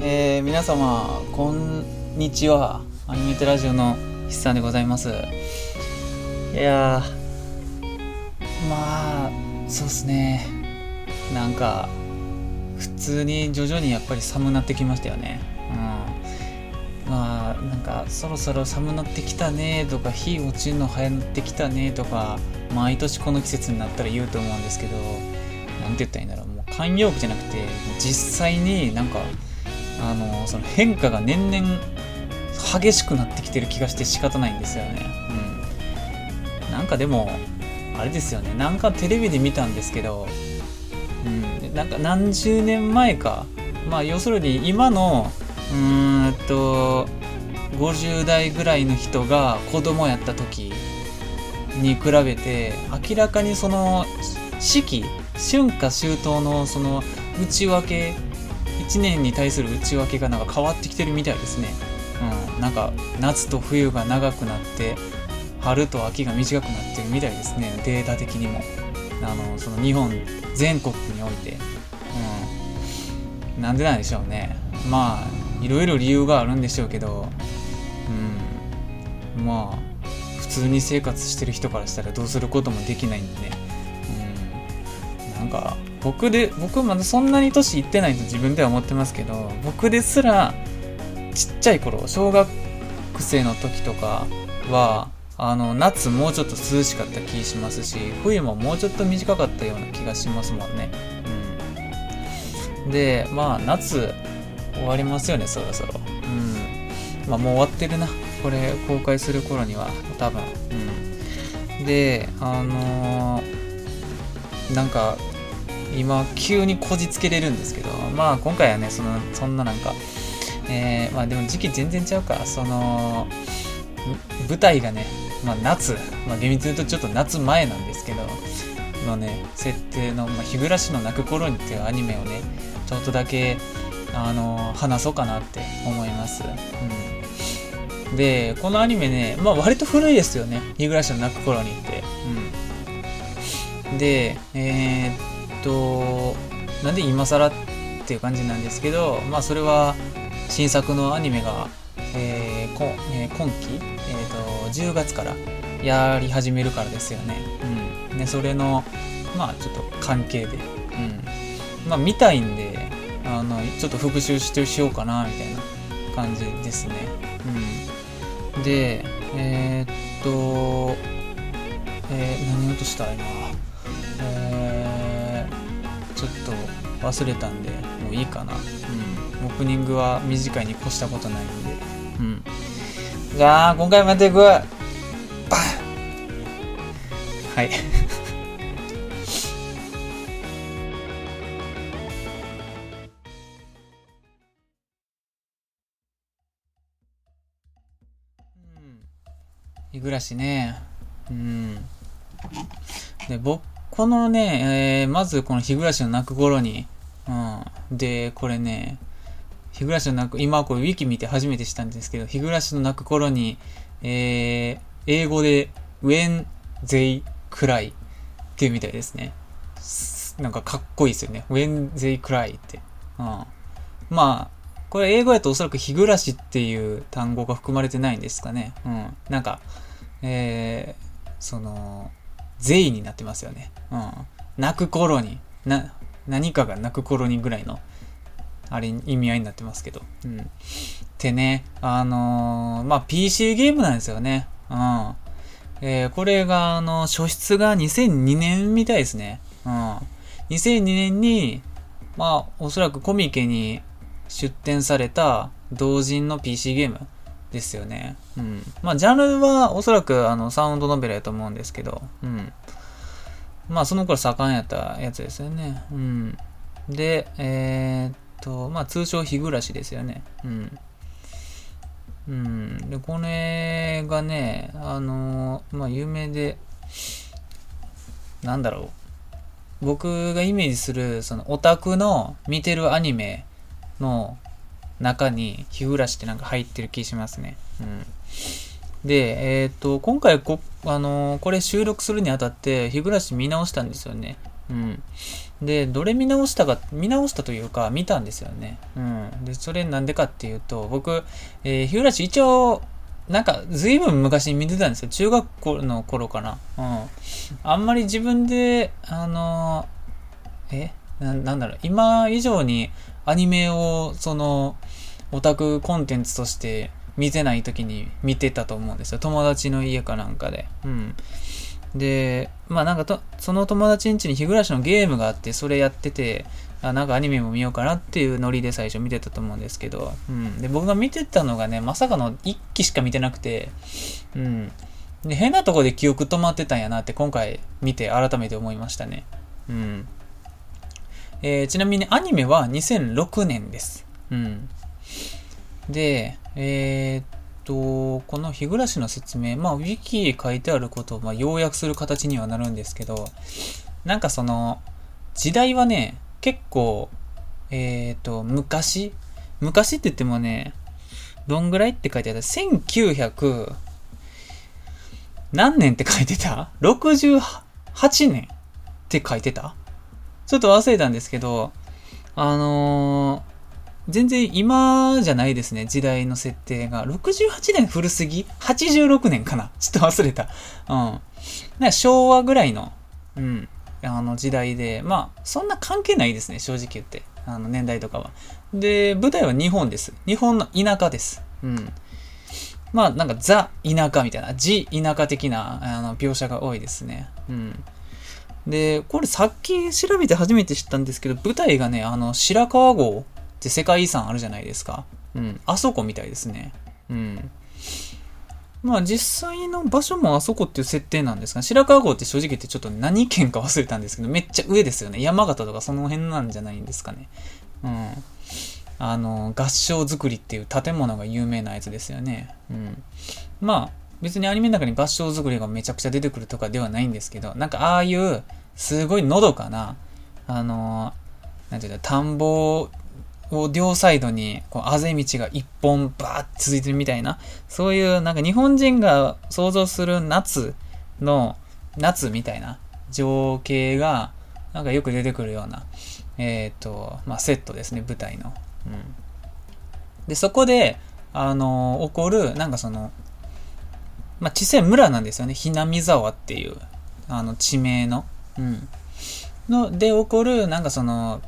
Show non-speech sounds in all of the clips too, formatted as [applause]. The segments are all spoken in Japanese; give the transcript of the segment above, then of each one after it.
えー、皆様こんにちは。アニメテラジオの筆さんでございます。いやまあそうっすね。なんか普通に徐々にやっぱり寒なってきましたよね。うん。まあなんかそろそろ寒なってきたねとか火落ちるの早なってきたねとか毎年この季節になったら言うと思うんですけど何て言ったらいいんだろう。もう慣用句じゃなくて実際になんかあのその変化が年々激しくなってきてる気がして仕方ないんですよね。うん。なんかでも、あれですよね。なんかテレビで見たんですけど、うん、なんか何十年前か。まあ要するに今の、うーんと、50代ぐらいの人が子供やった時に比べて、明らかにその四季、春夏秋冬のその内訳1年に対する内訳がなんか変わってきてるみたいですね。うん、なんか夏と冬が長くなって春と秋が短くなってるみたいですね。データ的にも。あのその日本全国において、うん、なんでなんでしょうね。まあいろいろ理由があるんでしょうけど、うん、まあ普通に生活してる人からしたらどうすることもできないんでね、うん、なんか僕で僕まだそんなに年いってないと自分では思ってますけど僕ですらちっちゃい頃小学生の時とかはあの夏もうちょっと涼しかった気しますし冬ももうちょっと短かったような気がしますもんね、うん、でまあ夏終わりますよねそろそろ。うん。まあもう終わってるな。これ公開する頃には多分。うん。であのー、なんか今急にこじつけれるんですけどまあ今回はねそのそんななんかえー、まあでも時期全然ちゃうか。その舞台がね、まあ、夏、まあ、厳密に言うとちょっと夏前なんですけどのね設定の「まあ、日暮らしの泣く頃に」っていうアニメをねちょっとだけあの話そうかなって思います、うん、でこのアニメねまあ割と古いですよね「日暮らしの泣く頃に」って、うん、でえー、っとなんで今更っていう感じなんですけどまあそれは新作のアニメが、えーこえー、今期、えーと、10月からやり始めるからですよね。うん。ね、それの、まあちょっと関係で、うん。まあ見たいんで、あの、ちょっと復習してしようかな、みたいな感じですね。うん。で、えー、っと、えー、何をとした今。えー、ちょっと忘れたんで、もういいかな。うん。オープニングは短いに越したことないんで。うん。じゃあ、今回もやっていくバンはい。日暮らしね。うん。で、僕、このね、えー、まずこの日暮らしの泣く頃に、うん。で、これね、日暮らしの泣く、今これウィキ見て初めて知ったんですけど、日暮らしの泣く頃に、えー、英語で When They Cry っていうみたいですね。なんかかっこいいですよね。When They Cry って。うん。まあ、これ英語やとおそらく日暮らしっていう単語が含まれてないんですかね。うん。なんか、えー、その、イになってますよね。うん。泣く頃に、な、何かが泣く頃にぐらいのあれ、意味合いになってますけど。うん。ってね、あのー、まあ、PC ゲームなんですよね。うん。えー、これが、あの、初出が2002年みたいですね。うん。2002年に、まあ、おそらくコミケに出展された同人の PC ゲームですよね。うん。まあ、ジャンルはおそらく、あの、サウンドノベルやと思うんですけど、うん。まあ、その頃盛んやったやつですよね。うん。で、えー、と、まあ通称日暮らしですよね。うん。うん。で、これがね、あのまあ有名で、なんだろう。僕がイメージする、そのオタクの見てるアニメの中に日暮らしってなんか入ってる気しますね。うん。で、えっ、と、今回こ、あのー、これ収録するにあたって、日暮らし見直したんですよね。うん。で、どれ見直したか、見直したというか、見たんですよね。うん。で、それなんでかっていうと、僕、えー、日暮し一応、なんか、ずいぶん昔に見てたんですよ。中学校の頃かな。うん。あんまり自分で、あのー、えななんだろう、今以上にアニメを、その、オタクコンテンツとして見てない時に見てたと思うんですよ。友達の家かなんかで。うん。で、まあなんかと、その友達ん家に日暮らしのゲームがあって、それやってて、あなんかアニメも見ようかなっていうノリで最初見てたと思うんですけど、うん。で、僕が見てたのがね、まさかの1期しか見てなくて、うん。で、変なとこで記憶止まってたんやなって今回見て改めて思いましたね。うん。えー、ちなみにアニメは2006年です。うん。で、えー、っと、この日暮らしの説明、まあ、ウィキに書いてあることを、まあ、要約する形にはなるんですけど、なんかその、時代はね、結構、えー、っと、昔昔って言ってもね、どんぐらいって書いてある ?1900、何年って書いてた ?68 年って書いてた？ちょっと忘れたんですけど、あの全然今じゃないですね、時代の設定が。68年古すぎ ?86 年かな？ちょっと忘れた。うん。昭和ぐらいの、うん、あの時代で、まあ、そんな関係ないですね、正直言って。あの年代とかは。で、舞台は日本です。日本の田舎です。うん。まあ、なんかザ・田舎みたいな、ジ・田舎的なあの描写が多いですね。うん。で、これさっき調べて初めて知ったんですけど、舞台がね、あの、白川郷って世界遺産あるじゃないですか。うん。あそこみたいですね。うん。まあ実際の場所もあそこっていう設定なんですが、白川郷って正直言ってちょっと何県か忘れたんですけど、めっちゃ上ですよね。山形とかその辺なんじゃないんですかね。うん。あの、合掌造りっていう建物が有名なやつですよね。うん。まあ、別にアニメの中に合掌造りがめちゃくちゃ出てくるとかではないんですけど、なんかああいう、すごいのどかな、あの、なんていうか、田んぼを両サイドに、こう、あぜ道が一本バーって続いてるみたいな、そういうなんか日本人が想像する夏の、夏みたいな情景が、なんかよく出てくるような、えっ、ー、と、まあ、セットですね、舞台の。うん。で、そこで、あのー、起こる、なんかその、まあ、小さい村なんですよね。ひなみ沢っていう、あの、地名の。うん。の、で起こる、なんかその、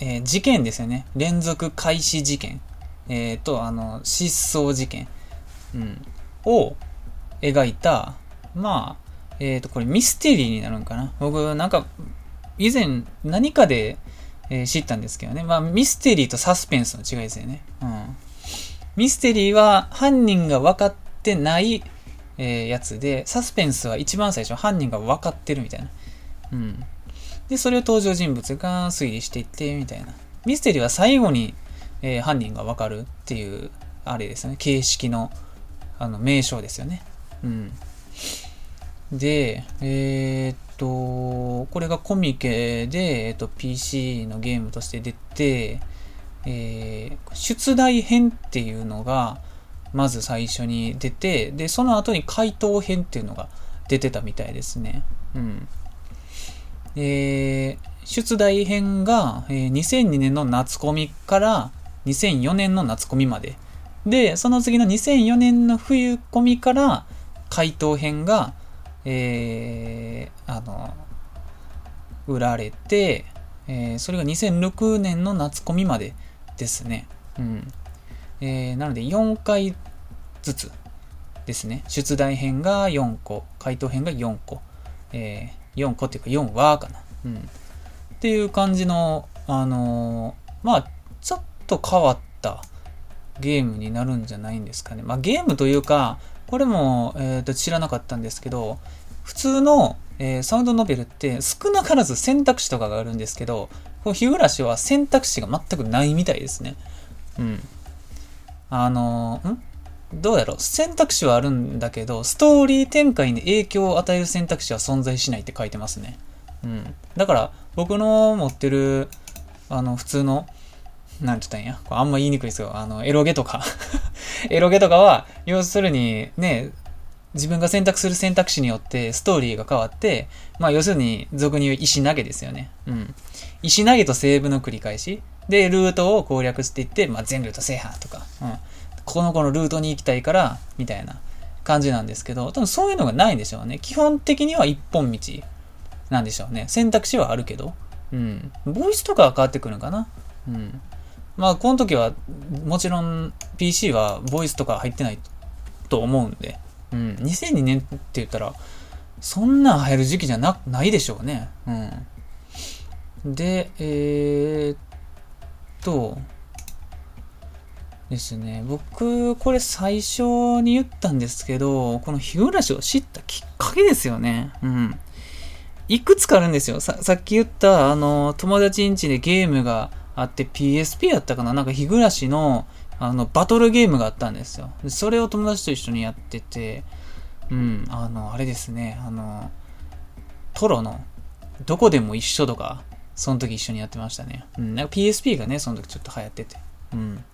えー、事件ですよね。連続開始事件。えっ、ー、と、あの、失踪事件。うん。を描いた、まあ、えっ、ー、と、これミステリーになるんかな。僕、なんか、以前何かで、え、知ったんですけどね。まあ、ミステリーとサスペンスの違いですよね。うん。ミステリーは犯人が分かってない、え、やつで、サスペンスは一番最初犯人が分かってるみたいな。うん。で、それを登場人物が推理していって、みたいな。ミステリーは最後に、えー、犯人がわかるっていう、あれですね。形式の、あの、名称ですよね。うん。で、えー、っと、これがコミケで、えー、っと、PC のゲームとして出て、えー、出題編っていうのが、まず最初に出て、で、その後に回答編っていうのが出てたみたいですね。うん。えー、出題編が、えー、2002年の夏コミから2004年の夏コミまで。で、その次の2004年の冬コミから回答編が、えー、あの、売られて、えー、それが2006年の夏コミまでですね。うん。えー、なので4回ずつですね。出題編が4個、回答編が4個。えー4個っていうか4話かな。うん。っていう感じの、あのー、まあ、ちょっと変わったゲームになるんじゃないんですかね。まあ、ゲームというか、これも、えっ、ー、と、知らなかったんですけど、普通の、えー、サウンドノベルって少なからず選択肢とかがあるんですけど、この日暮らしは選択肢が全くないみたいですね。うん。あのー、ん？どうやろう？選択肢はあるんだけど、ストーリー展開に影響を与える選択肢は存在しないって書いてますね。うん。だから、僕の持ってる、あの、普通の、なんて言ったんや？あんま言いにくいですよ。あの、エロゲとか [laughs] エロゲとかは、要するに、ね、自分が選択する選択肢によってストーリーが変わって、まあ要するに俗に言う石投げですよね。うん。石投げとセーブの繰り返し。で、ルートを攻略していって、まあ全ルート制覇とか、うん。この子のルートに行きたいから、みたいな感じなんですけど、多分そういうのがないんでしょうね。基本的には一本道なんでしょうね。選択肢はあるけど。うん。ボイスとかは変わってくるのかな。うん。まあ、この時は、もちろん PC はボイスとか入ってないと思うんで、うん。2002年って言ったら、そんなん入る時期じゃな、ないでしょうね。うん。で、えー、っと、ですね。僕、これ最初に言ったんですけど、この日暮らしを知ったきっかけですよね。うん。いくつかあるんですよ。ささっき言った、あの、友達ん家でゲームがあって PSP やったかな？なんか日暮らしの、あの、バトルゲームがあったんですよ。それを友達と一緒にやってて、うん、あの、あれですね、あの、トロの、どこでも一緒とか、その時一緒にやってましたね。うん、なんか PSP がね、その時ちょっと流行ってて。うん。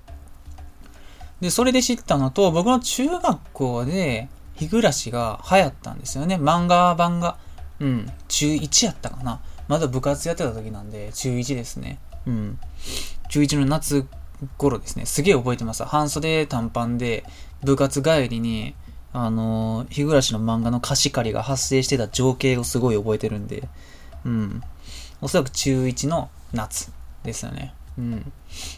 で、それで知ったのと、僕の中学校で、日暮らしが流行ったんですよね。漫画版が。うん。中1やったかな。まだ部活やってた時なんで、中1ですね。うん。中1の夏頃ですね。すげえ覚えてます。半袖短パンで、部活帰りに、あのー、日暮らしの漫画の貸し借りが発生してた情景をすごい覚えてるんで、うん。おそらく中1の夏ですよね。うん。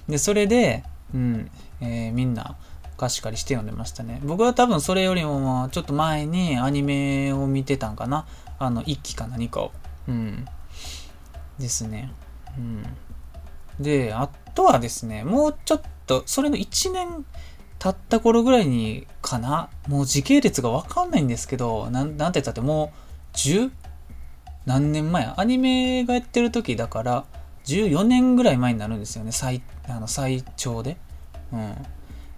で、それで、うん。えー、みんな貸し借りして読んでましたね。僕は多分それよりもちょっと前にアニメを見てたんかな。あの、一期か何かを。うん。ですね。うん。で、あとはですね、もうちょっと、それの1年経った頃ぐらいにかな。もう時系列がわかんないんですけど、なん、なんて言ったってもう 10? 何年前？アニメがやってる時だから、14年ぐらい前になるんですよね。最、あの、最長で。うん。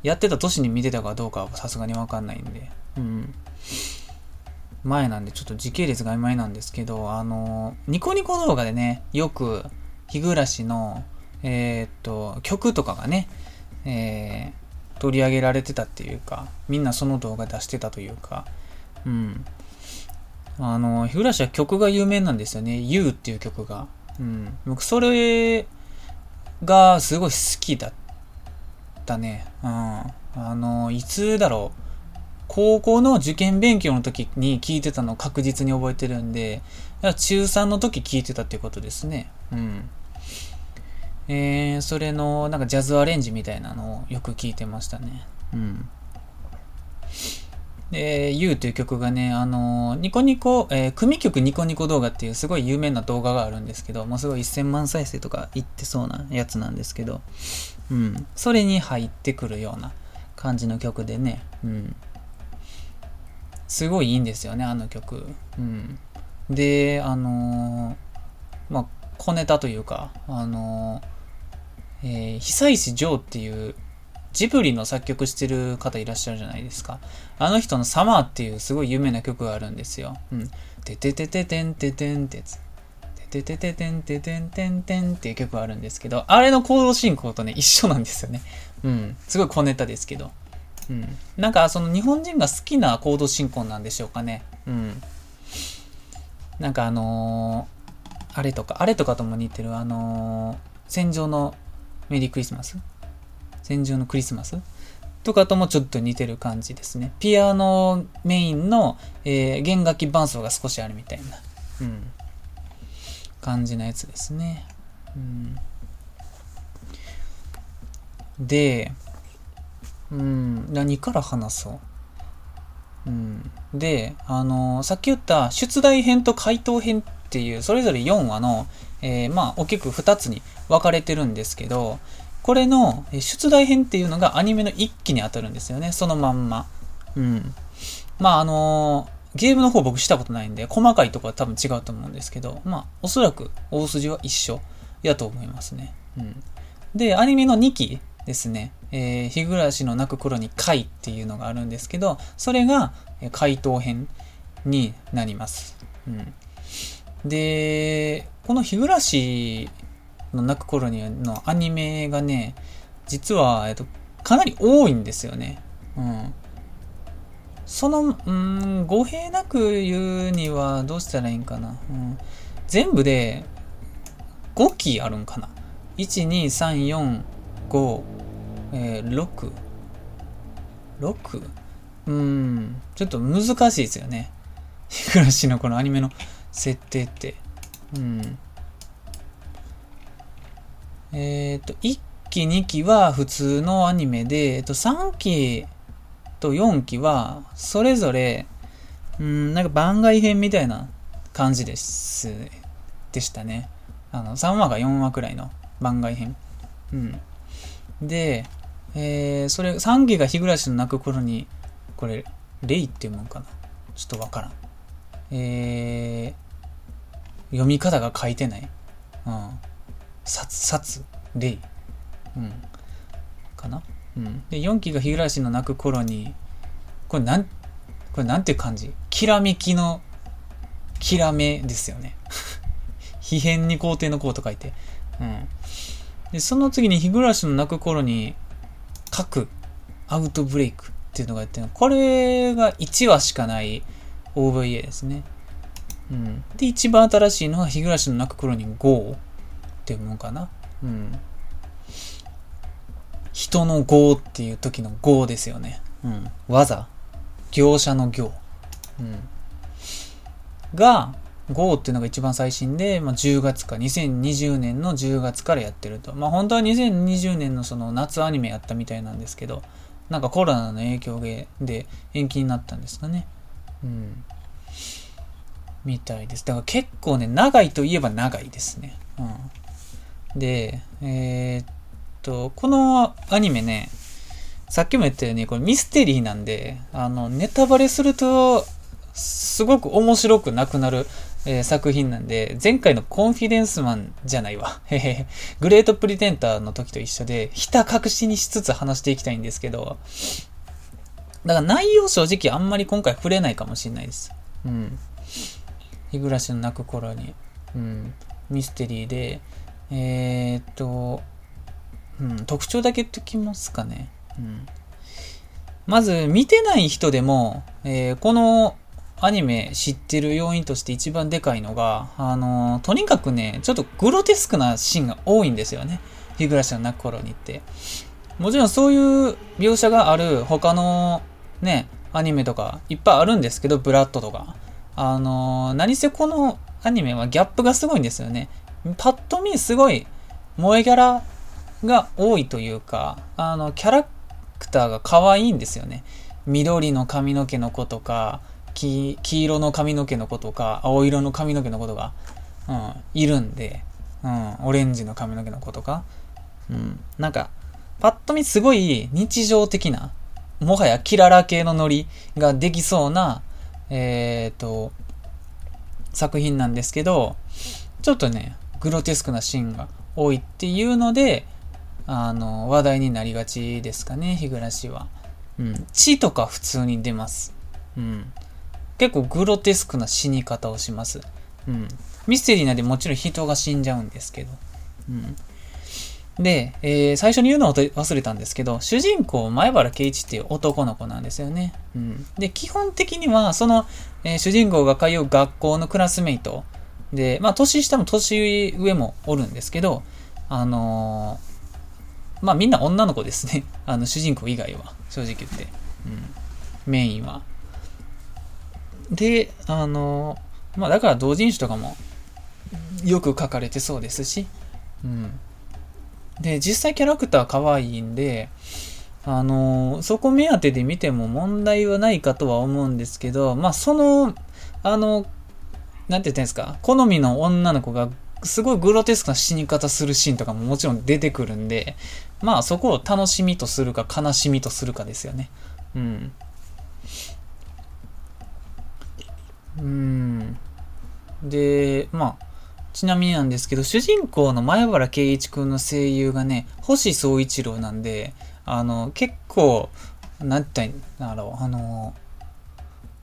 やってた年に見てたかどうかはさすがにわかんないんで。うん。前なんでちょっと時系列が曖昧なんですけど、あの、ニコニコ動画でね、よく、日暮らしの、えー、っと、曲とかがね、えー、取り上げられてたっていうか、みんなその動画出してたというか、うん。あの、日暮らしは曲が有名なんですよね。You っていう曲が。うん。僕、それがすごい好きだったね。うん。あの、いつだろう。高校の受験勉強の時に聞いてたのを確実に覚えてるんで、中3の時聞いてたっていうことですね。うん。えー、それの、なんかジャズアレンジみたいなのをよく聞いてましたね。うん。で、You という曲がね、あのニコニコ、えー、組曲ニコニコ動画っていうすごい有名な動画があるんですけど、もうすごい1000万再生とかいってそうなやつなんですけど、うん。それに入ってくるような感じの曲でね、うん。すごいいいんですよね、あの曲。うん。で、あのー、まあ、小ネタというか、あのー、えー、久石譲っていうジブリの作曲してる方いらっしゃるじゃないですか。あの人のサマーっていうすごい有名な曲があるんですよ。うん。てててててんててんってやつ。ててててんててんてんてんっていう曲があるんですけど、あれのコード進行とね、一緒なんですよね。うん。すごい小ネタですけど。うん。なんか、その日本人が好きなコード進行なんでしょうかね。うん。なんかあのー、あれとか、あれとかとも似てる、あのー、戦場のメリークリスマス戦場のクリスマスとかともちょっと似てる感じですね。ピアノメインの、えー、弦楽器伴奏が少しあるみたいな、うん、感じのやつですね。うん、で、うん、何から話そう？うん、で、あの、さっき言った出題編と回答編っていう、それぞれ4話の、えー、まあ、大きく2つに分かれてるんですけど、これの出題編っていうのがアニメの1期に当たるんですよね。そのまんま。うん。まあ、あのー、ゲームの方僕したことないんで、細かいとこは多分違うと思うんですけど、まあ、おそらく大筋は一緒やと思いますね。うん。で、アニメの2期ですね、えー、日暮らしの泣く頃に回っていうのがあるんですけど、それが回答編になります。うん。で、この日暮らしの泣く頃にのアニメがね、実は、えっと、かなり多いんですよね。うん。その、うん、語弊なく言うにはどうしたらいいんかな。うん、全部で5期あるんかな。1、2、3、4、5、えー、6。6? うん、ちょっと難しいですよね。日暮らしのこのアニメの設定って。うん。えっ、ー、と、1期、2期は普通のアニメで、えっと、3期と4期は、それぞれ、うん、なんか番外編みたいな感じです、でしたね。あの、3話が4話くらいの番外編。うん。で、えー、それ、3期が日暮らしの泣く頃に、これ、レイっていうもんかな？ちょっとわからん。えー、読み方が書いてない。うん。さつ、さつ、レイ。うん。かな？うん。で、4期が日暮らしの泣く頃に、これなん、これなんていう感じきらめきの、きらめですよね。[laughs] 秘変に皇帝の皇と書いて。うん。で、その次に日暮らしの泣く頃に、各アウトブレイクっていうのがやってるこれが1話しかない OVA ですね。うん。で、一番新しいのが日暮らしの泣く頃に GO っていうもんかな。うん。人の GO っていう時の GO ですよね。うん。技。業者の業。うん。が、GO っていうのが一番最新で、まあ、10月か、2020年の10月からやってると。まあ、本当は2020年のその夏アニメやったみたいなんですけど、なんかコロナの影響で延期になったんですかね。うん。みたいです。だから結構ね、長いといえば長いですね。うん。で、えー、っと、このアニメね、さっきも言ったように、これミステリーなんで、あの、ネタバレすると、すごく面白くなくなるえー、作品なんで、前回のコンフィデンスマンじゃないわ。グレートプリテンターの時と一緒で、ひた隠しにしつつ話していきたいんですけど、だから内容正直あんまり今回触れないかもしれないです。うん。日暮らしの泣く頃に、うん、ミステリーで、えー、っと、うん、特徴だけ言っときますかね。うん。まず、見てない人でも、えー、このアニメ知ってる要因として一番でかいのが、あのとにかくね、ちょっとグロテスクなシーンが多いんですよね。日暮らしの泣く頃にって。もちろんそういう描写がある他のね、アニメとかいっぱいあるんですけど、ブラッドとか。あの何せこのアニメはギャップがすごいんですよね。パッと見すごい萌えキャラが多いというか、あの、キャラクターが可愛いんですよね。緑の髪の毛の子とか、黄色の髪の毛の子とか、青色の髪の毛の子とか、うん、いるんで、うん、オレンジの髪の毛の子とか、うん、なんか、パッと見すごい日常的な、もはやキララ系のノリができそうな、えっ、ー、と、作品なんですけど、ちょっとね、グロテスクなシーンが多いっていうので、あの、話題になりがちですかね、日暮らしは。うん。血とか普通に出ます。うん。結構グロテスクな死に方をします。うん。ミステリーなんでもちろん人が死んじゃうんですけど。うん。で、えー、最初に言うのを忘れたんですけど、主人公、前原圭一っていう男の子なんですよね。うん。で、基本的には、その、えー、主人公が通う学校のクラスメイトで、まあ、年下も年上もおるんですけど、あのー、まあ、みんな女の子ですね。[laughs] あの、主人公以外は、正直言って。うん。メインは。で、あの、まあだから同人誌とかもよく書かれてそうですし、うん。で、実際キャラクター可愛いんで、あの、そこ目当てで見ても問題はないかとは思うんですけど、まあその、あの、なんて言ったんですか、好みの女の子がすごいグロテスクな死に方するシーンとかももちろん出てくるんで、まあそこを楽しみとするか悲しみとするかですよね。うん。うん。で、まあ、ちなみになんですけど、主人公の前原圭一君の声優がね、星総一郎なんで、あの、結構、なんて言ったんだろう、あの、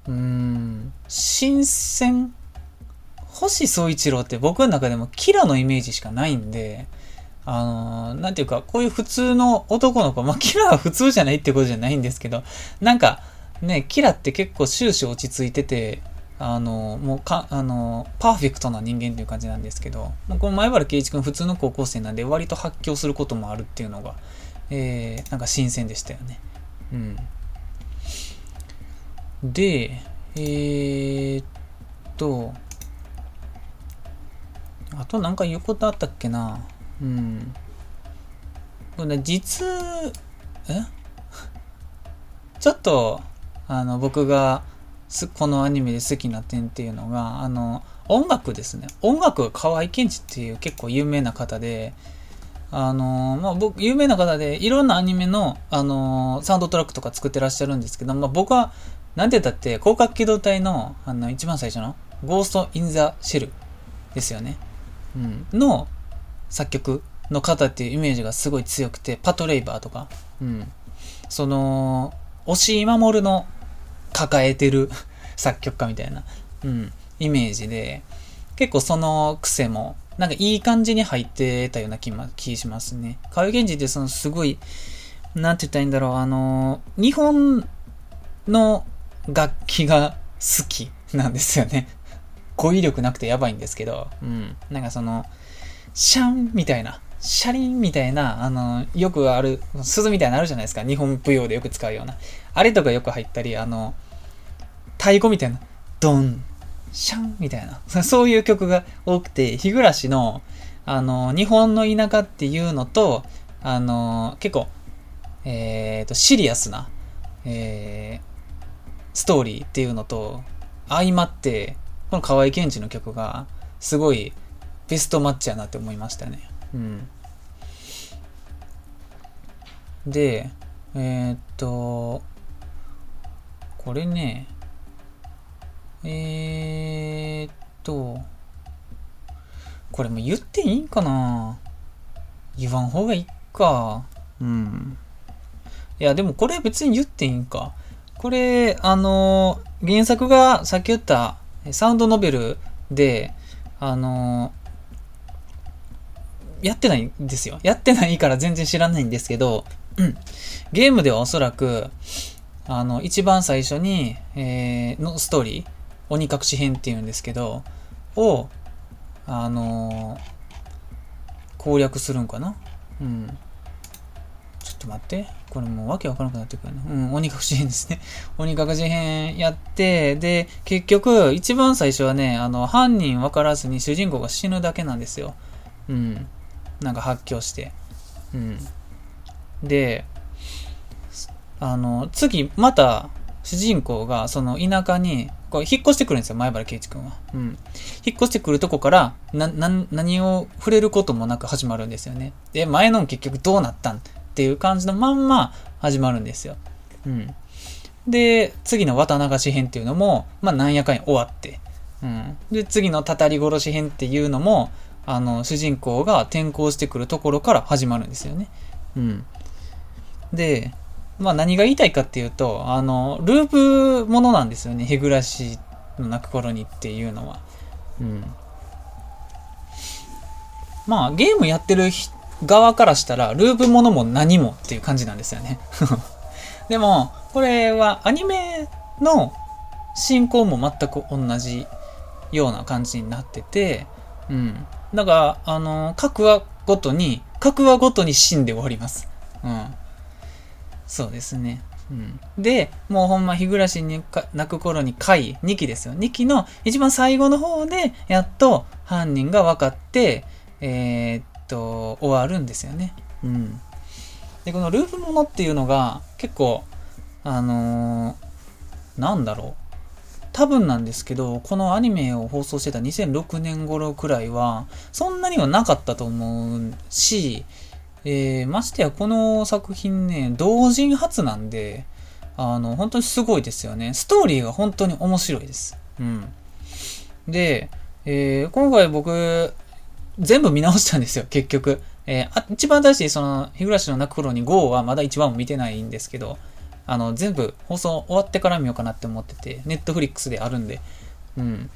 うん、新鮮星総一郎って僕の中でもキラのイメージしかないんで、あの、なんていうか、こういう普通の男の子、まあ、キラは普通じゃないってことじゃないんですけど、なんか、ね、キラって結構終始落ち着いてて、あの、もうか、あの、パーフェクトな人間っていう感じなんですけど、この前原圭一君普通の高校生なんで割と発狂することもあるっていうのが、えー、なんか新鮮でしたよね。うん。で、えー、っと、あとなんか言うことあったっけなうん。これ、ね、実、え？[laughs] ちょっと、あの、僕が、このアニメで好きな点っていうのが、あの、音楽ですね。音楽が河合健二っていう結構有名な方で、あのまあ、僕、有名な方で、いろんなアニメの、あのサウンドトラックとか作ってらっしゃるんですけど、まあ、僕は、なんて言ったって、広角機動隊の、あの、一番最初の、ゴースト・イン・ザ・シェルですよね。うん。の作曲の方っていうイメージがすごい強くて、パトレイバーとか、うん。その、押井守の抱えてる [laughs] 作曲家みたいな、うん、イメージで、結構その癖も、なんかいい感じに入ってたような気気しますね。河合源氏ってそのすごい、なんて言ったらいいんだろう、あの、日本の楽器が好きなんですよね。語彙力なくてやばいんですけど、うん。なんかその、シャンみたいな、シャリンみたいな、あの、よくある、鈴みたいなのあるじゃないですか。日本舞踊でよく使うような。あれとかよく入ったり、あの、太鼓みたいな、ドン、シャンみたいな、[laughs] そういう曲が多くて、日暮らしの、あの、日本の田舎っていうのと、あの、結構、えっ、ー、と、シリアスな、えー、ストーリーっていうのと、相まって、この河合健二の曲が、すごいベストマッチやなって思いましたね。うん。で、えー、っと、これね、えー、っと、これも言っていいんかな？言わん方がいいか。うん。いや、でもこれ別に言っていいんか。これ、あの、原作がさっき言ったサウンドノベルで、あの、やってないんですよ。やってないから全然知らないんですけど、うん。ゲームではおそらく、あの、一番最初に、えー、のストーリー、鬼隠し編っていうんですけど、を、あのー、攻略するんかな？うん。ちょっと待って。これもうわけわからなくなってくるな。うん、鬼隠し編ですね。[laughs] 鬼隠し編やって、で、結局、一番最初はね、あの、犯人分からずに主人公が死ぬだけなんですよ。うん。なんか発狂して。うん。で、あの、次、また、主人公が、その田舎に、こう引っ越してくるんですよ、前原圭一君は。うん。引っ越してくるとこから、な、な、何を触れることもなく始まるんですよね。で、前の結局どうなったんっていう感じのまんま始まるんですよ。うん。で、次の綿流し編っていうのも、まあなんやかん終わって。うん。で、次のたたり殺し編っていうのも、あの、主人公が転校してくるところから始まるんですよね。うん。で、まあ何が言いたいかっていうと、あの、ループものなんですよね。日暮らしの泣く頃にっていうのは。うん。まあゲームやってる人側からしたら、ループものも何もっていう感じなんですよね。[laughs] でも、これはアニメの進行も全く同じような感じになってて、うん。だから、あの、各話ごとに、各話ごとに死んで終わります。うん。そうですね。うん、で、もうほんま日暮らしに泣く頃に回、2期ですよ。2期の一番最後の方で、やっと犯人が分かって、えー、っと、終わるんですよね。うん。で、このループものっていうのが、結構、あのー、なんだろう。多分なんですけど、このアニメを放送してた2006年頃くらいは、そんなにはなかったと思うし、えー、ましてやこの作品ね、同人初なんで、あの、本当にすごいですよね。ストーリーが本当に面白いです。うん。で、えー、今回僕、全部見直したんですよ、結局。えー、あ一番新しい、その、日暮らしの泣く頃に GO はまだ一番も見てないんですけど、あの、全部放送終わってから見ようかなって思ってて、ネットフリックスであるんで。うん。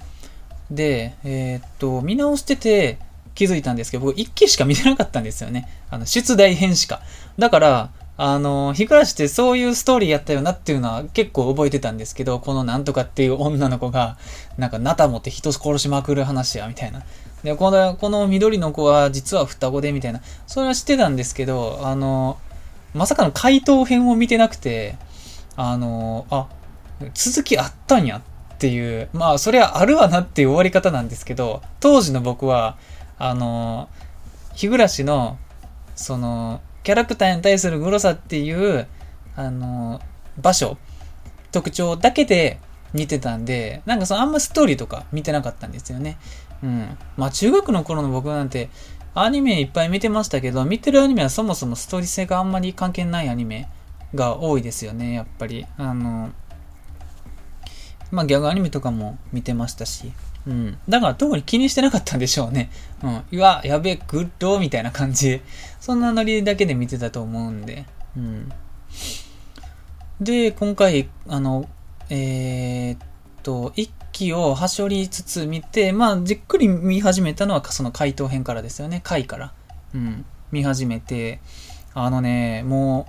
で、えー、っと、見直してて、気づいたんですけど、僕一期しか見てなかったんですよね。あの、出題編しか。だから、あの、日暮らしってそういうストーリーやったよなっていうのは結構覚えてたんですけど、このなんとかっていう女の子が、なんかナタ持って人殺しまくる話や、みたいな。で、この、この緑の子は実は双子で、みたいな。それは知ってたんですけど、あの、まさかの回答編を見てなくて、あの、あ、続きあったんやっていう、まあ、そりゃあるわなっていう終わり方なんですけど、当時の僕は、あの、日暮らしの、その、キャラクターに対するグロさっていう、あの、場所、特徴だけで見てたんで、なんかそのあんまストーリーとか見てなかったんですよね。うん。まあ中学の頃の僕なんて、アニメいっぱい見てましたけど、見てるアニメはそもそもストーリー性があんまり関係ないアニメが多いですよね、やっぱり。あの、まあギャグアニメとかも見てましたし。うん。だから特に気にしてなかったんでしょうね。うん。うわ、やべえ、グッドみたいな感じそんなノリだけで見てたと思うんで。うん。で、今回、あの、えー、っと、一期をはしょりつつ見て、まあ、じっくり見始めたのは、その解答編からですよね。回から。うん。見始めて、あのね、も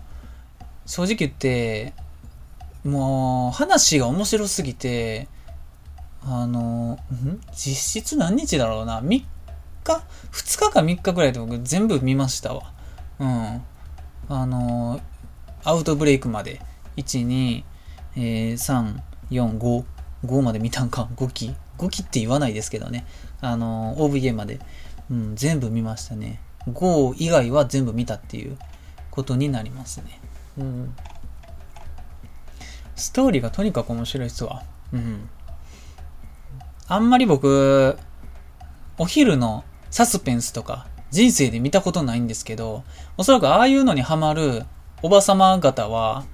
う、正直言って、もう、話が面白すぎて、あの、実質何日だろうな ?3 日 ?2 日か3日ぐらいで僕全部見ましたわ。うん。あの、アウトブレイクまで。1、2、えー、3、4、5。5まで見たんか。5期 ?5 期って言わないですけどね。あの、OVA まで。うん、全部見ましたね。5以外は全部見たっていうことになりますね。うん。ストーリーがとにかく面白いっすわ。うん。あんまり僕、お昼のサスペンスとか人生で見たことないんですけど、おそらくああいうのにハマるおばさま方は、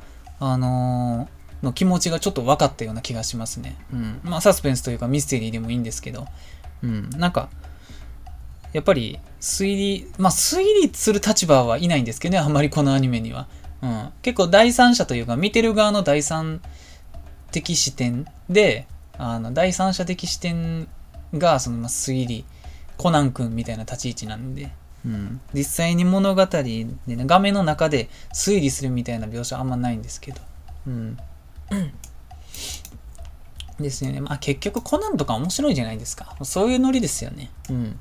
あのー、の気持ちがちょっと分かったような気がしますね。うん。まあサスペンスというかミステリーでもいいんですけど、うん。なんか、やっぱり推理、まあ推理する立場はいないんですけどね、あんまりこのアニメには。うん。結構第三者というか見てる側の第三的視点で、あの、第三者的視点が、その、まあ、推理、コナン君みたいな立ち位置なんで、うん。実際に物語でね、画面の中で推理するみたいな描写あんまないんですけど、うん。[coughs] ですよね。まあ結局コナンとか面白いじゃないですか。そういうノリですよね。うん。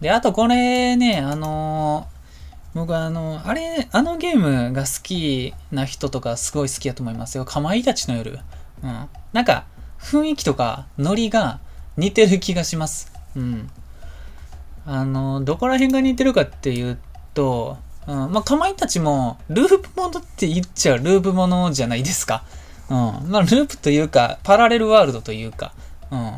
で、あとこれね、あのー、僕あの、あれ、あのゲームが好きな人とかすごい好きだと思いますよ。かまいたちの夜。うん。なんか、雰囲気とかノリが似てる気がします。うん。あの、どこら辺が似てるかっていうと、うん、まあ、かまいたちも、ループものって言っちゃループものじゃないですか。うん。まあ、ループというか、パラレルワールドというか、うん。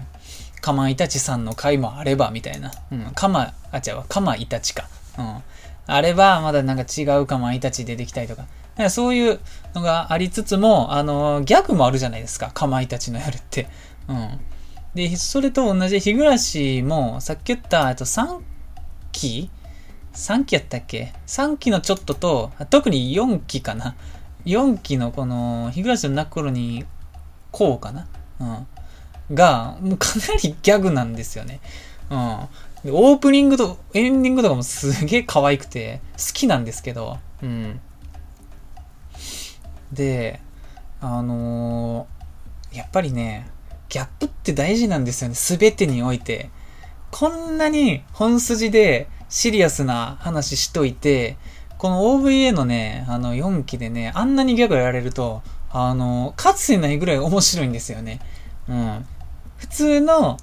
かまいたちさんの回もあれば、みたいな。うん。かま、あ、違うかまいたちか。うん。あれば、まだなんか違うかまいたち出てきたりとか。かそういうのがありつつも、あの、ギャグもあるじゃないですか。かまいたちの夜って。うん。で、それと同じ日暮らしも、さっき言った、えっと、3期 ?3 期やったっけ ?3 期のちょっとと、特に4期かな。4期のこの、日暮らしの泣く頃に、こうかな。うん。が、もうかなりギャグなんですよね。うん。オープニングとエンディングとかもすげえ可愛くて、好きなんですけど、うん。で、あのー、やっぱりね、ギャップって大事なんですよね。すべてにおいて。こんなに本筋でシリアスな話しといて、この OVA のね、あの4期でね、あんなにギャグやられると、あの、かつてないぐらい面白いんですよね。うん。普通の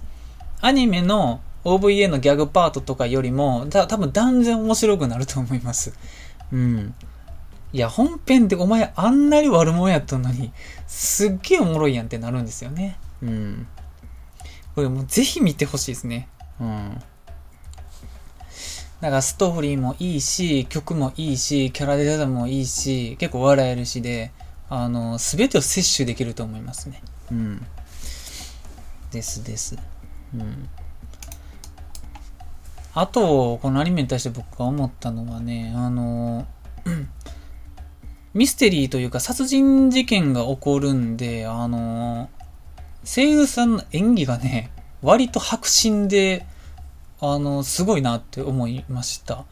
アニメの OVA のギャグパートとかよりも、た多分断然面白くなると思います。うん。いや、本編でお前あんなに悪者やったのに、すっげえおもろいやんってなるんですよね。うん。これもうぜひ見てほしいですね。うん。だからストーリーもいいし、曲もいいし、キャラデザもいいし、結構笑えるしで、あの、すべてを摂取できると思いますね。うん。ですです。うん。あと、このアニメに対して僕が思ったのはね、あの、ミステリーというか殺人事件が起こるんで、あの声優さんの演技がね、割と迫真で、あのすごいなって思いました。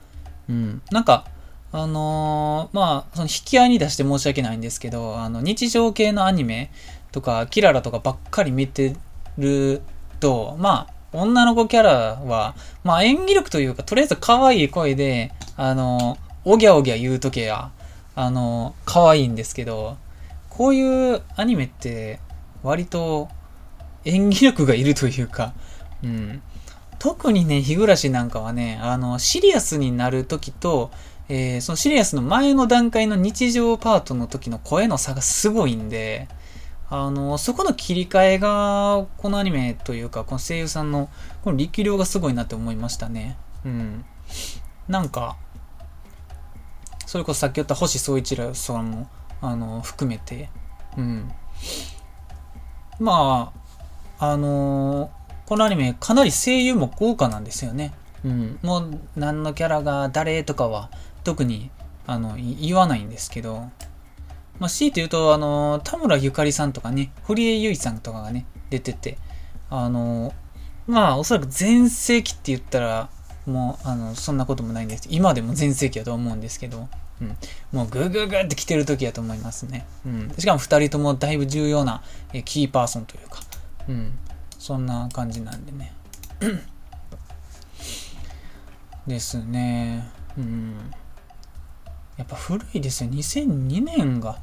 うん。なんか、あのー、まあ、その引き合いに出して申し訳ないんですけど、あの、日常系のアニメとか、キララとかばっかり見てると、まあ、女の子キャラは、まあ演技力というか、とりあえず可愛い声で、あの、おぎゃおぎゃ言うとけや、あの、可愛いんですけど、こういうアニメって割と演技力がいるというか、うん。特にね、日暮らしなんかはね、あの、シリアスになるときと、えー、そのシリアスの前の段階の日常パートの時の声の差がすごいんで、あの、そこの切り替えが、このアニメというか、この声優さんの、この力量がすごいなって思いましたね。うん。なんか、それこそさっき言った星総一郎さんも、あの、含めて、うん。まあ、あのー、このアニメかなり声優も豪華なんですよね。うん。もう、何のキャラが誰とかは、特に、あの、言わないんですけど、まあ、強いて言うと、あの、田村ゆかりさんとかね、堀江由衣さんとかがね、出てて、あの、まあ、おそらく全盛期って言ったら、もう、あの、そんなこともないんです。今でも全盛期やと思うんですけど、うん。もうグググって来てる時やと思いますね。うん。しかも二人ともだいぶ重要なえキーパーソンというか、うん。そんな感じなんでね。[clears throat] ですね。うん。やっぱ古いですよ。2002年が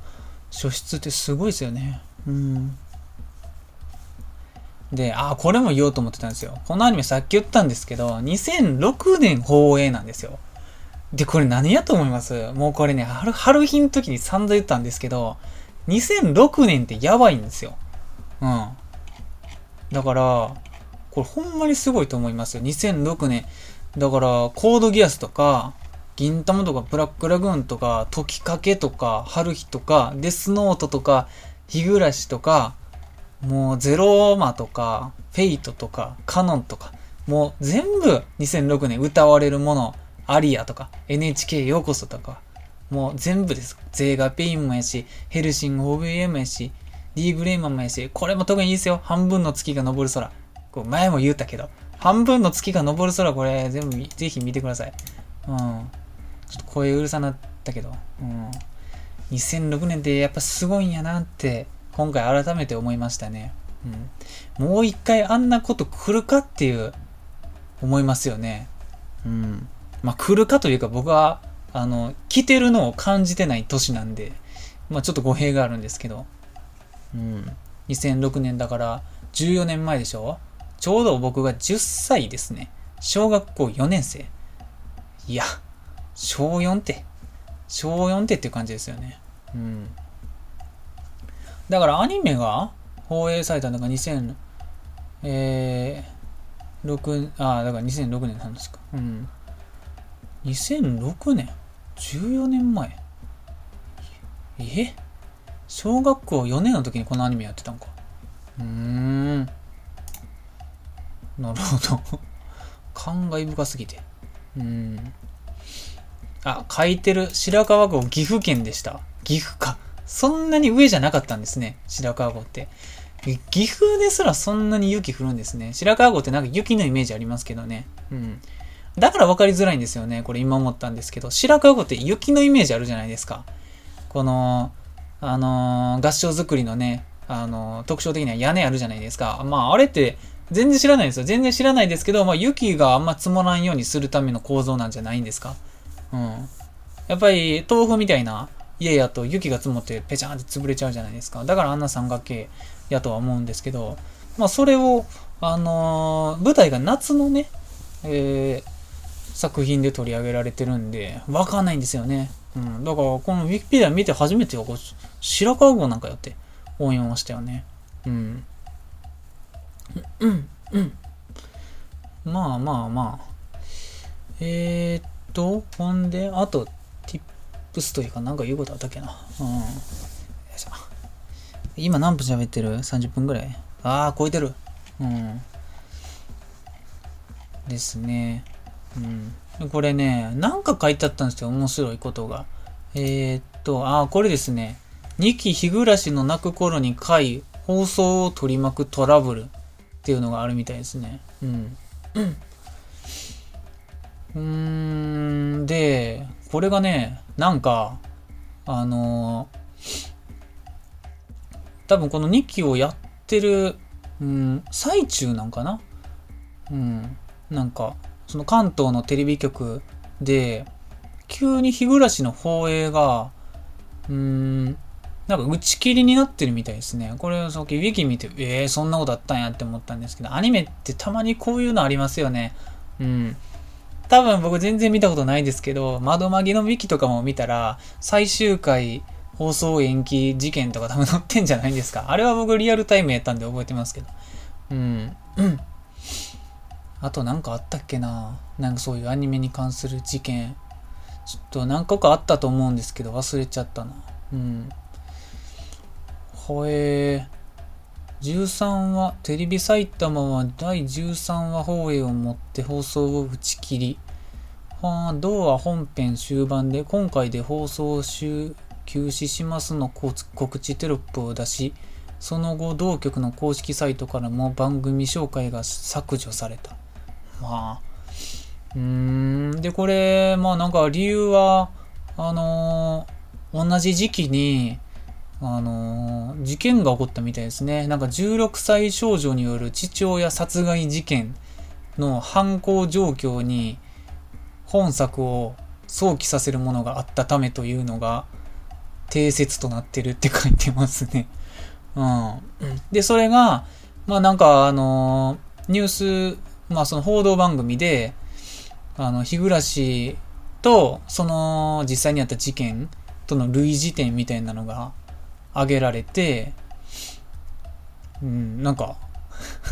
初出ってすごいですよね。うん。で、あ、これも言おうと思ってたんですよ。このアニメさっき言ったんですけど、2006年放映なんですよ。で、これ何やと思います？もうこれね、春、春日の時に散々言ったんですけど、2006年ってやばいんですよ。うん。だから、これほんまにすごいと思いますよ。2006年。だから、コードギアスとか、銀玉とか、ブラックラグーンとか、時かけとか、春日とか、デスノートとか、日暮らしとか、もうゼローマとか、フェイトとか、カノンとか、もう全部2006年歌われるもの、アリアとか、NHK ようこそとか、もう全部です。ゼーガペインもやし、ヘルシング OVA もやし、リーグレイマンもやし、これも特にいいですよ。半分の月が昇る空。こう前も言ったけど、半分の月が昇る空、これ全部ぜひ見てください。うん。ちょっと声うるさなったけど、うん。2006年ってやっぱすごいんやなって、今回改めて思いましたね。うん。もう一回あんなこと来るかっていう、思いますよね。うん。まあ、来るかというか僕は、あの、来てるのを感じてない年なんで、まあ、ちょっと語弊があるんですけど、うん。2006年だから14年前でしょ？ちょうど僕が10歳ですね。小学校4年生。いや、小4って、小4ってっていう感じですよね。うん。だからアニメが放映されたのが2000、えー、6、ああ、だから2006年なんですか。うん。2006年 ?14 年前？え？小学校4年の時にこのアニメやってたんか。うーん。なるほど。感慨深すぎて。うん。あ、書いてる白川郷岐阜県でした。岐阜か。そんなに上じゃなかったんですね。白川郷って。岐阜ですらそんなに雪降るんですね。白川郷ってなんか雪のイメージありますけどね。うん。だから分かりづらいんですよね。これ今思ったんですけど、白川郷って雪のイメージあるじゃないですか。この、あのー、合唱作りのね、あのー、特徴的には屋根あるじゃないですか。まあ、あれって全然知らないですよ。全然知らないですけど、まあ、雪があんま積もらんようにするための構造なんじゃないんですか。うん。やっぱり、豆腐みたいな家やと雪が積もってペチャンって潰れちゃうじゃないですか。だからあんな三角形やとは思うんですけど、まあ、それを、あのー、舞台が夏のね、えー、作品で取り上げられてるんで、わかんないんですよね。うん。だから、このウィキペディア見て初めて、白川郷なんかやって応援ましたよね。うん。うん、うん。まあまあまあ。えー、っと、ほんで、あと、ティップスというか、なんか言うことあったっけな。うん。よいしょ。今何分喋ってる ?30 分ぐらいああ、超えてる。うん。ですね。うん。これね、なんか書いてあったんですよ、面白いことが。えー、っと、ああ、これですね。2期日暮らしの泣く頃に回、放送を取り巻くトラブルっていうのがあるみたいですね。うん。[clears throat] う。ん、で、これがね、なんか、あのー、多分この2期をやってる、うん、最中なんかな？うん。なんか、その関東のテレビ局で、急に日暮らしの放映が、うーん、なんか打ち切りになってるみたいですね。これ、さっきウィキ見て、えー、そんなことあったんやって思ったんですけど、アニメってたまにこういうのありますよね。うん。多分僕全然見たことないですけど、窓マギのウィキとかも見たら、最終回放送延期事件とか多分載ってんじゃないですか。あれは僕リアルタイムやったんで覚えてますけど。うん。あとなんかあったっけななんかそういうアニメに関する事件。ちょっと何個かあったと思うんですけど忘れちゃったな。うん。ほえー。13話、テレビ埼玉は第13話放映をもって放送を打ち切り。はあ、同は本編終盤で今回で放送を休止しますの告知テロップを出し、その後同局の公式サイトからも番組紹介が削除された。まあ、うーん、で、これ、まあなんか理由は、あのー、同じ時期に、あのー、事件が起こったみたいですね。なんか16歳少女による父親殺害事件の犯行状況に本作を想起させるものがあったためというのが定説となってるって書いてますね。[laughs] うん。で、それが、まあなんかあのー、ニュースまあその報道番組で、あの、日暮と、その実際にあった事件との類似点みたいなのが挙げられて、うん、なんか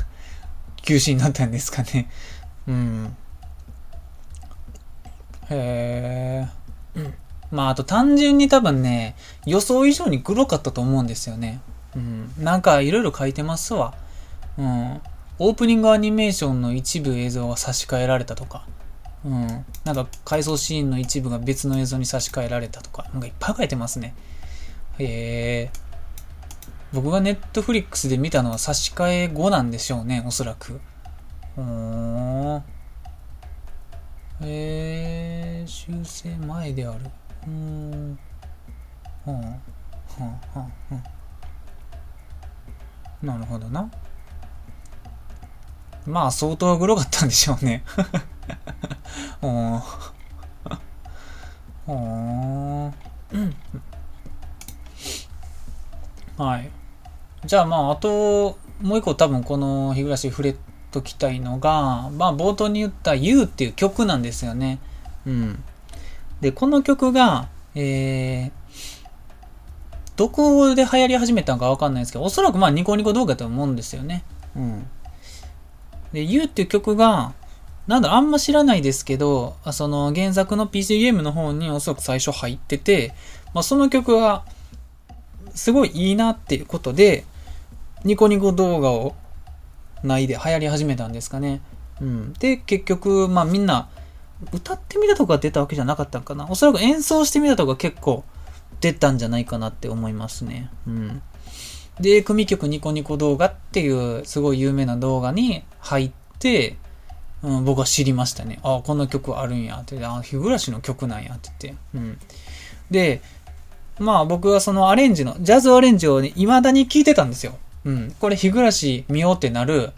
[laughs] 休止になったんですかね。うん。へえ。うん。まあ、あと単純に多分ね、予想以上にグロかったと思うんですよね。うん。なんかいろいろ書いてますわ。うん。オープニングアニメーションの一部映像が差し替えられたとか、うん。なんか回想シーンの一部が別の映像に差し替えられたとか、なんかいっぱい書いてますね。へえ。僕がネットフリックスで見たのは差し替え後なんでしょうね、おそらく。うーん。えー、修正前である。うーん。はあ、はあ、はあ、はあ。なるほどな。まあ、相当グロかったんでしょうね。[laughs] おー。おー。うん。はい。じゃあまあ、あと、もう一個多分この日暮らし触れときたいのが、まあ冒頭に言った You っていう曲なんですよね。うん。で、この曲が、えー、どこで流行り始めたのかわかんないですけど、おそらくまあニコニコ動画だと思うんですよね。うん。で、You っていう曲が、なんだ、あんま知らないですけど、その原作の PC ゲームの方におそらく最初入ってて、まあ、その曲がすごいいいなっていうことで、ニコニコ動画をないで流行り始めたんですかね。うん。で、結局、まあみんな、歌ってみたとか出たわけじゃなかったんかな。おそらく演奏してみたとか結構出たんじゃないかなって思いますね。うん。で、組曲ニコニコ動画っていうすごい有名な動画に入って、うん、僕は知りましたね。あ、この曲あるんやって。あ、日暮らしの曲なんやってって。うん。で、まあ僕はそのアレンジの、ジャズアレンジをね、未だに聞いてたんですよ。うん。これ日暮らし見ようってなる、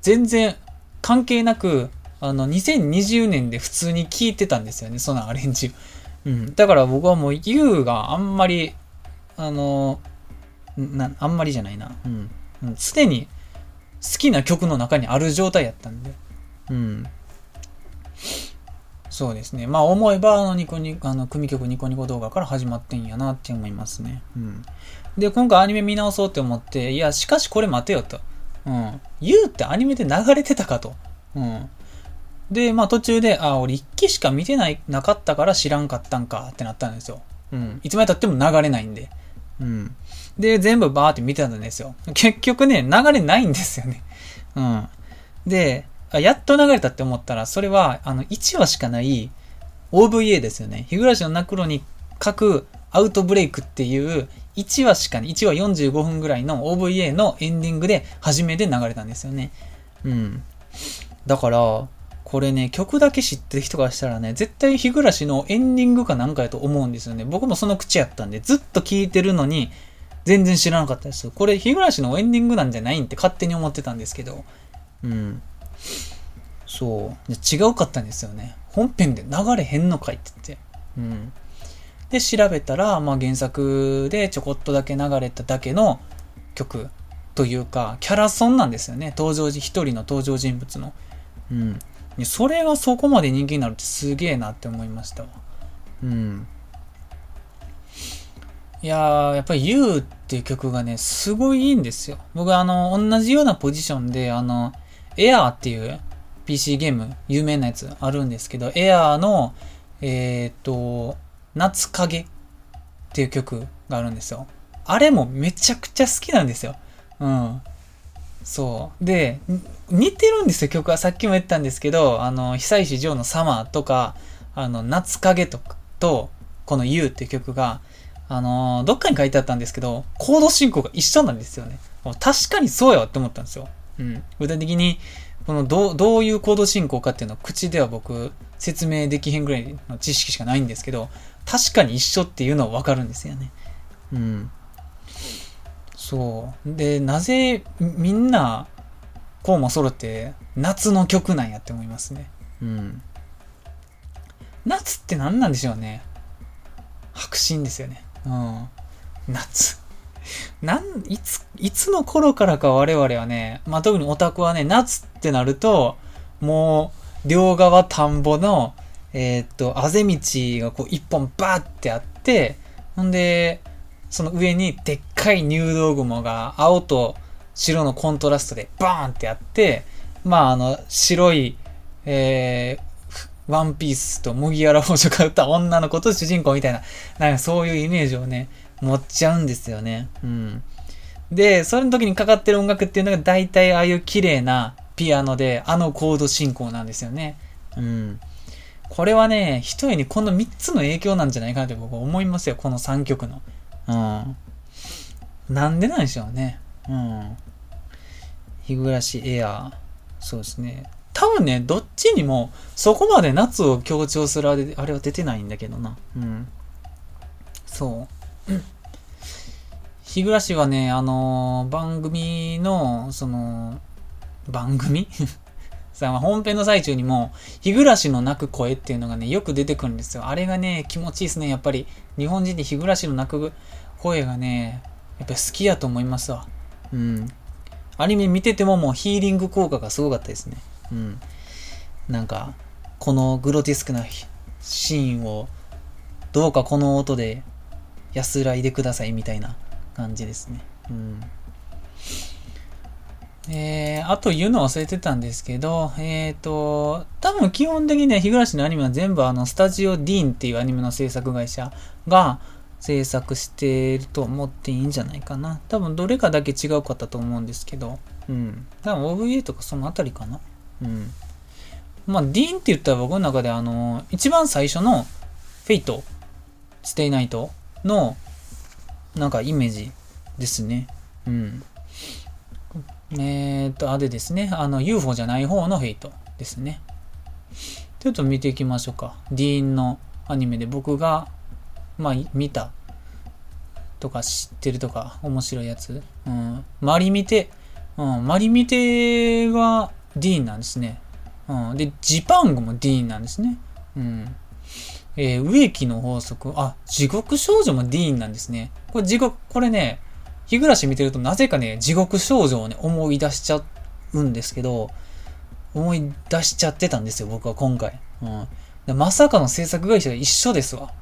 全然関係なく、あの、2020年で普通に聞いてたんですよね、そのアレンジ。うん。だから僕はもう YOU があんまり、あのな、あんまりじゃないな。うん。常に好きな曲の中にある状態やったんで。うん。そうですね。まあ思えば、あの、ニコニコ、あの、組曲ニコニコ動画から始まってんやなって思いますね。うん。で、今回アニメ見直そうって思って、いや、しかしこれ待てよと。うん。言うってアニメで流れてたかと。うん。で、まあ途中で、あ、俺一期しか見てない、なかったから知らんかったんかってなったんですよ。うん。いつまで経っても流れないんで。うん。で、全部バーって見てたんですよ。結局ね、流れないんですよね。うん。で、あやっと流れたって思ったら、それは、あの、1話しかない OVA ですよね。日暮らしの泣くろに書くアウトブレイクっていう1話しかね、1話45分ぐらいの OVA のエンディングで初めて流れたんですよね。うん。だから、これね、曲だけ知ってる人からしたらね、絶対日暮らしのエンディングかなんかやと思うんですよね。僕もその口やったんで、ずっと聴いてるのに、全然知らなかったです。これ、日暮らしのエンディングなんじゃないんって勝手に思ってたんですけど、うん。そう。違うかったんですよね。本編で流れへんのかいって言って。うん。で、調べたら、まあ原作でちょこっとだけ流れただけの曲というか、キャラソンなんですよね。登場時、一人の登場人物の。うん。それがそこまで人気になるってすげえなって思いましたわ。うん。いやー、やっぱり You っていう曲がね、すごいいいんですよ。僕あの、同じようなポジションで、あの、Air っていう PC ゲーム、有名なやつあるんですけど、Air の、えっ、と、夏影っていう曲があるんですよ。あれもめちゃくちゃ好きなんですよ。うん。そう。で、似てるんですよ、曲は。さっきも言ったんですけど、あの、久石譲のサマーとか、あの、夏影とかと、この You っていう曲が、あの、どっかに書いてあったんですけど、コード進行が一緒なんですよね。確かにそうやわって思ったんですよ。うん。具体的に、このどう、どういうコード進行かっていうのは口では僕説明できへんぐらいの知識しかないんですけど、確かに一緒っていうのはわかるんですよね。うん。そう。で、なぜみんな、こうも揃って夏の曲なんやって思いますね。うん。夏って何なんでしょうね。白真ですよね。うん。夏。なん、いつ、いつの頃からか我々はね、まあ、特にオタクはね、夏ってなると、もう、両側田んぼの、えー、っと、あぜ道がこう一本バーってあって、ほんで、その上にでっかい入道雲が青と白のコントラストでバーンってあって、まああの、白い、えー、ワンピースと麦わら帽子をかぶった女の子と主人公みたいな、なんかそういうイメージをね、持っちゃうんですよね。うん。で、それの時にかかってる音楽っていうのが大体ああいう綺麗なピアノで、あのコード進行なんですよね。うん。これはね、一重にこの3つの影響なんじゃないかなって僕は思いますよ。この3曲の。うん。なんでなんでしょうね。うん。日暮らしエアー。そうですね。多分ね、どっちにも、そこまで夏を強調するあれは出てないんだけどな。うん。そう。日暮はね、あのー、番組の、その、番組？[laughs] さあ、本編の最中にも、日暮の泣く声っていうのがね、よく出てくるんですよ。あれがね、気持ちいいですね。やっぱり、日本人で日暮の泣く声がね、やっぱり好きやと思いますわ。うん。アニメ見ててももうヒーリング効果がすごかったですね。うん。なんか、このグロテスクなシーンを、どうかこの音で安らいでくださいみたいな感じですね。うん。えー、あと言うの忘れてたんですけど、えっ、ー、と、多分基本的には日暮らしのアニメは全部あの、スタジオディーンっていうアニメの制作会社が制作してると思っていいんじゃないかな。多分どれかだけ違うかったと思うんですけど、うん。多分 OVA とかそのあたりかな。うん。まあ、ディーンって言ったら僕の中であの、一番最初の Fate、stay night の、なんかイメージですね。うん。えー、っと、あれですね。あの、UFO じゃない方の Fate ですね。ちょっと見ていきましょうか。ディーンのアニメで僕が、まあ、見たとか知ってるとか、面白いやつ。うん。マリミテ、うん、マリミテは、ディーンなんですね。うん。で、ジパングもディーンなんですね。うん。えー、植木の法則。あ、地獄少女もディーンなんですね。これ地獄、これね、日暮らし見てるとなぜかね、地獄少女をね、思い出しちゃうんですけど、思い出しちゃってたんですよ、僕は今回。うん。でまさかの制作会社が一緒ですわ。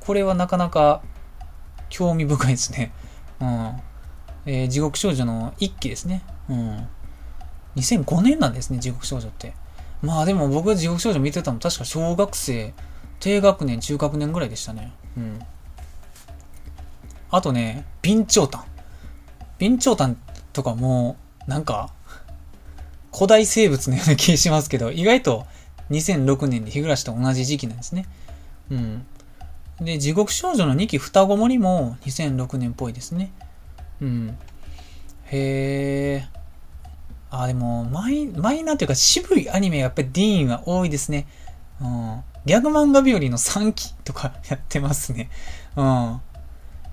これはなかなか興味深いですね。うん。えー、地獄少女の一期ですね。うん。2005年なんですね、地獄少女って。まあでも僕が地獄少女見てたの確か小学生、低学年、中学年ぐらいでしたね。うん。あとね、備長炭。備長炭とかも、なんか、古代生物のような気がしますけど、意外と2006年で日暮と同じ時期なんですね。うん。で、地獄少女の2期双子森も2006年っぽいですね。うん。へえ。あ、でも、マイ、マイナーというか渋いアニメがやっぱりディーンは多いですね。うん。ギャグ漫画日和の3期とかやってますね。うん。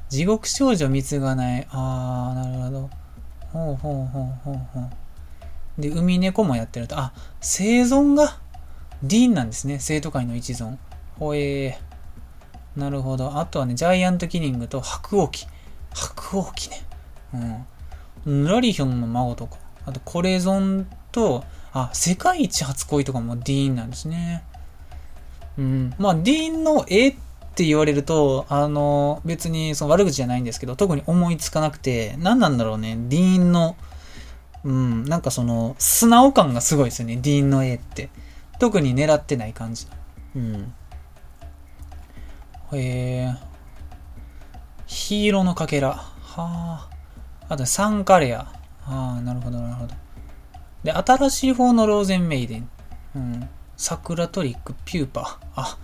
地獄少女見継がない。あー、なるほど。ほうほうほうほうほう。で、海猫もやってると。あ、生存がディーンなんですね。生徒会の一存。ほえー。なるほど。あとはね、ジャイアントキリングと白鸚記。白鸚記ね。うん。ラリヒョンの孫とか。あと、コレゾンと、あ、世界一初恋とかもディーンなんですね。うん。まあ、ディーンの絵って言われると、あの、別にその悪口じゃないんですけど、特に思いつかなくて、何なんだろうね、ディーンの、うん、なんかその、素直感がすごいですよね、ディーンの絵って。特に狙ってない感じ。うん。へえ。ヒーローのかけら。はあ。あと、サンカレア。ああ、なるほど、なるほど。で、新しい方のローゼンメイデン。うん。サクラトリック、ピューパー。あ、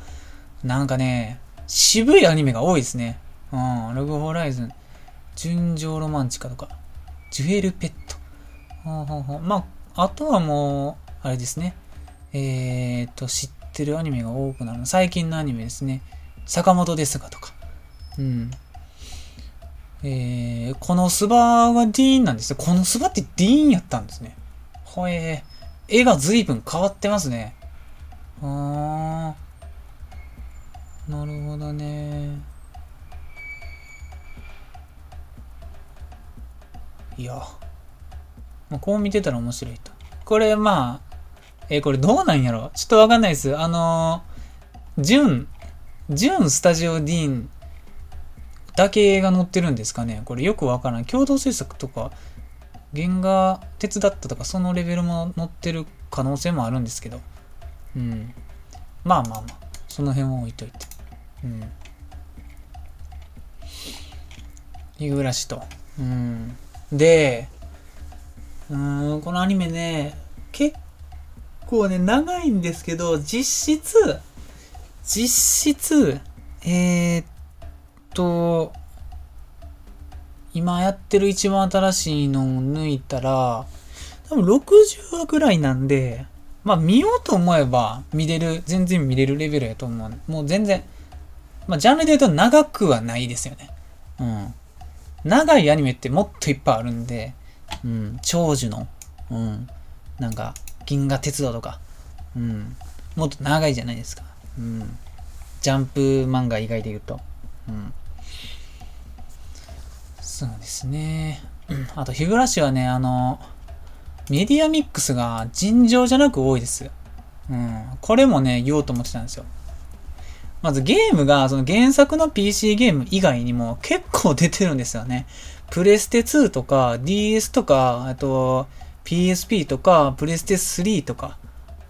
なんかね、渋いアニメが多いですね。うん、ログホライズン、純情ロマンチカとか、ジュエルペット。ほうほうほうまあ、あとはもう、あれですね。えーと、知ってるアニメが多くなる。最近のアニメですね。坂本ですがとか。うん。えー、このスバはディーンなんですよ。このスバってディーンやったんですね。ほえー、絵が随分変わってますね。あー。なるほどね。いや。まあ、こう見てたら面白いと。これ、まあ、えー、これどうなんやろ？ちょっとわかんないです。あのー、ジュン、ジュンスタジオディーンだけが載ってるんですかね？これよくわからん。共同制作とか、原画手伝ったとか、そのレベルも載ってる可能性もあるんですけど。うん。まあまあまあ、その辺は置いといて。うん。日暮らしと。うん。で、うん、このアニメね、結構ね、長いんですけど、実質、実質、えー、っと、今やってる一番新しいのを抜いたら、多分60話ぐらいなんで、まあ見ようと思えば見れる、全然見れるレベルやと思う。もう全然、まあ、ジャンルで言うと長くはないですよね。うん。長いアニメってもっといっぱいあるんで、うん、長寿の、うん、なんか、銀河鉄道とか、うん、もっと長いじゃないですか。うん。ジャンプ漫画以外で言うと。うん。そうですね。あと、日暮らしはね、あの、メディアミックスが尋常じゃなく多いです。うん。これもね、言おうと思ってたんですよ。まずゲームが、その原作の PC ゲーム以外にも結構出てるんですよね。プレステ2とか DS とか、あと PSP とか、プレステ3とか、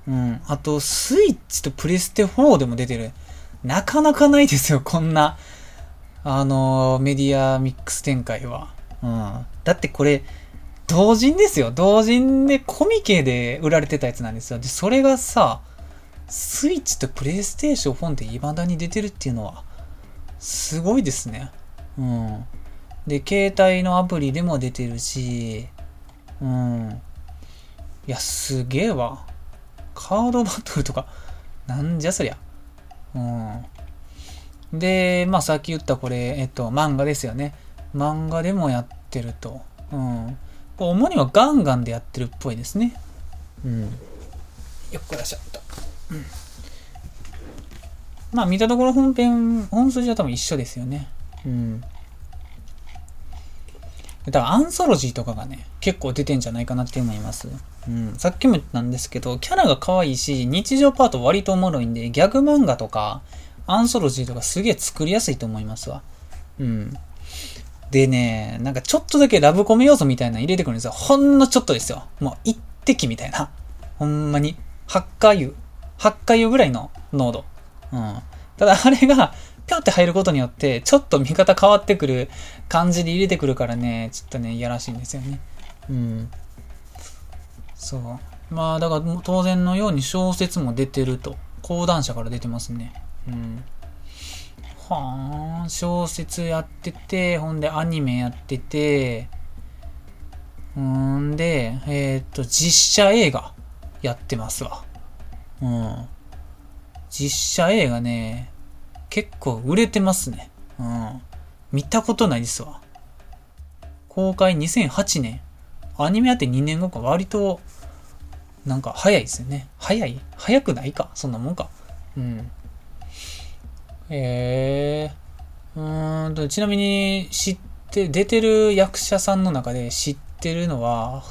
うん。あとスイッチとプレステ4でも出てる。なかなかないですよ、こんな、あの、メディアミックス展開は。うん。だってこれ、同人ですよ。同人でコミケで売られてたやつなんですよ。で、それがさ、スイッチとプレイステーションフォンで未だに出てるっていうのは、すごいですね。うん。で、携帯のアプリでも出てるし、うん。いや、すげえわ。カードバトルとか、なんじゃそりゃ。うん。で、まあさっき言ったこれ、えっと、漫画ですよね。漫画でもやってると。うん。主にはガンガンでやってるっぽいですね。うん。よっこらしょっと。うん、まあ見たところ本編、本筋は多分一緒ですよね。うん。多分アンソロジーとかがね、結構出てんじゃないかなって思います。うん。さっきも言ったんですけど、キャラが可愛いし、日常パート割とおもろいんで、ギャグ漫画とか、アンソロジーとかすげえ作りやすいと思いますわ。うん。でね、なんかちょっとだけラブコメ要素みたいなの入れてくるんですよ。ほんのちょっとですよ。もう一滴みたいな。ほんまに。ハッカー油8回ぐらいの濃度。うん。ただあれが、ぴょって入ることによって、ちょっと見方変わってくる感じで入れてくるからね、ちょっとね、いやらしいんですよね。うん。そう。まあ、だから当然のように小説も出てると。講談社から出てますね。うん。はあ、小説やってて、ほんでアニメやってて、うんで、えー、っと、実写映画やってますわ。うん。実写映画ね、結構売れてますね。うん。見たことないですわ。公開2008年。アニメやって2年後か割と、なんか早いですよね。早い？早くないか？そんなもんか。うん。えー。うーんと、ちなみに知って、出てる役者さんの中で知ってるのは、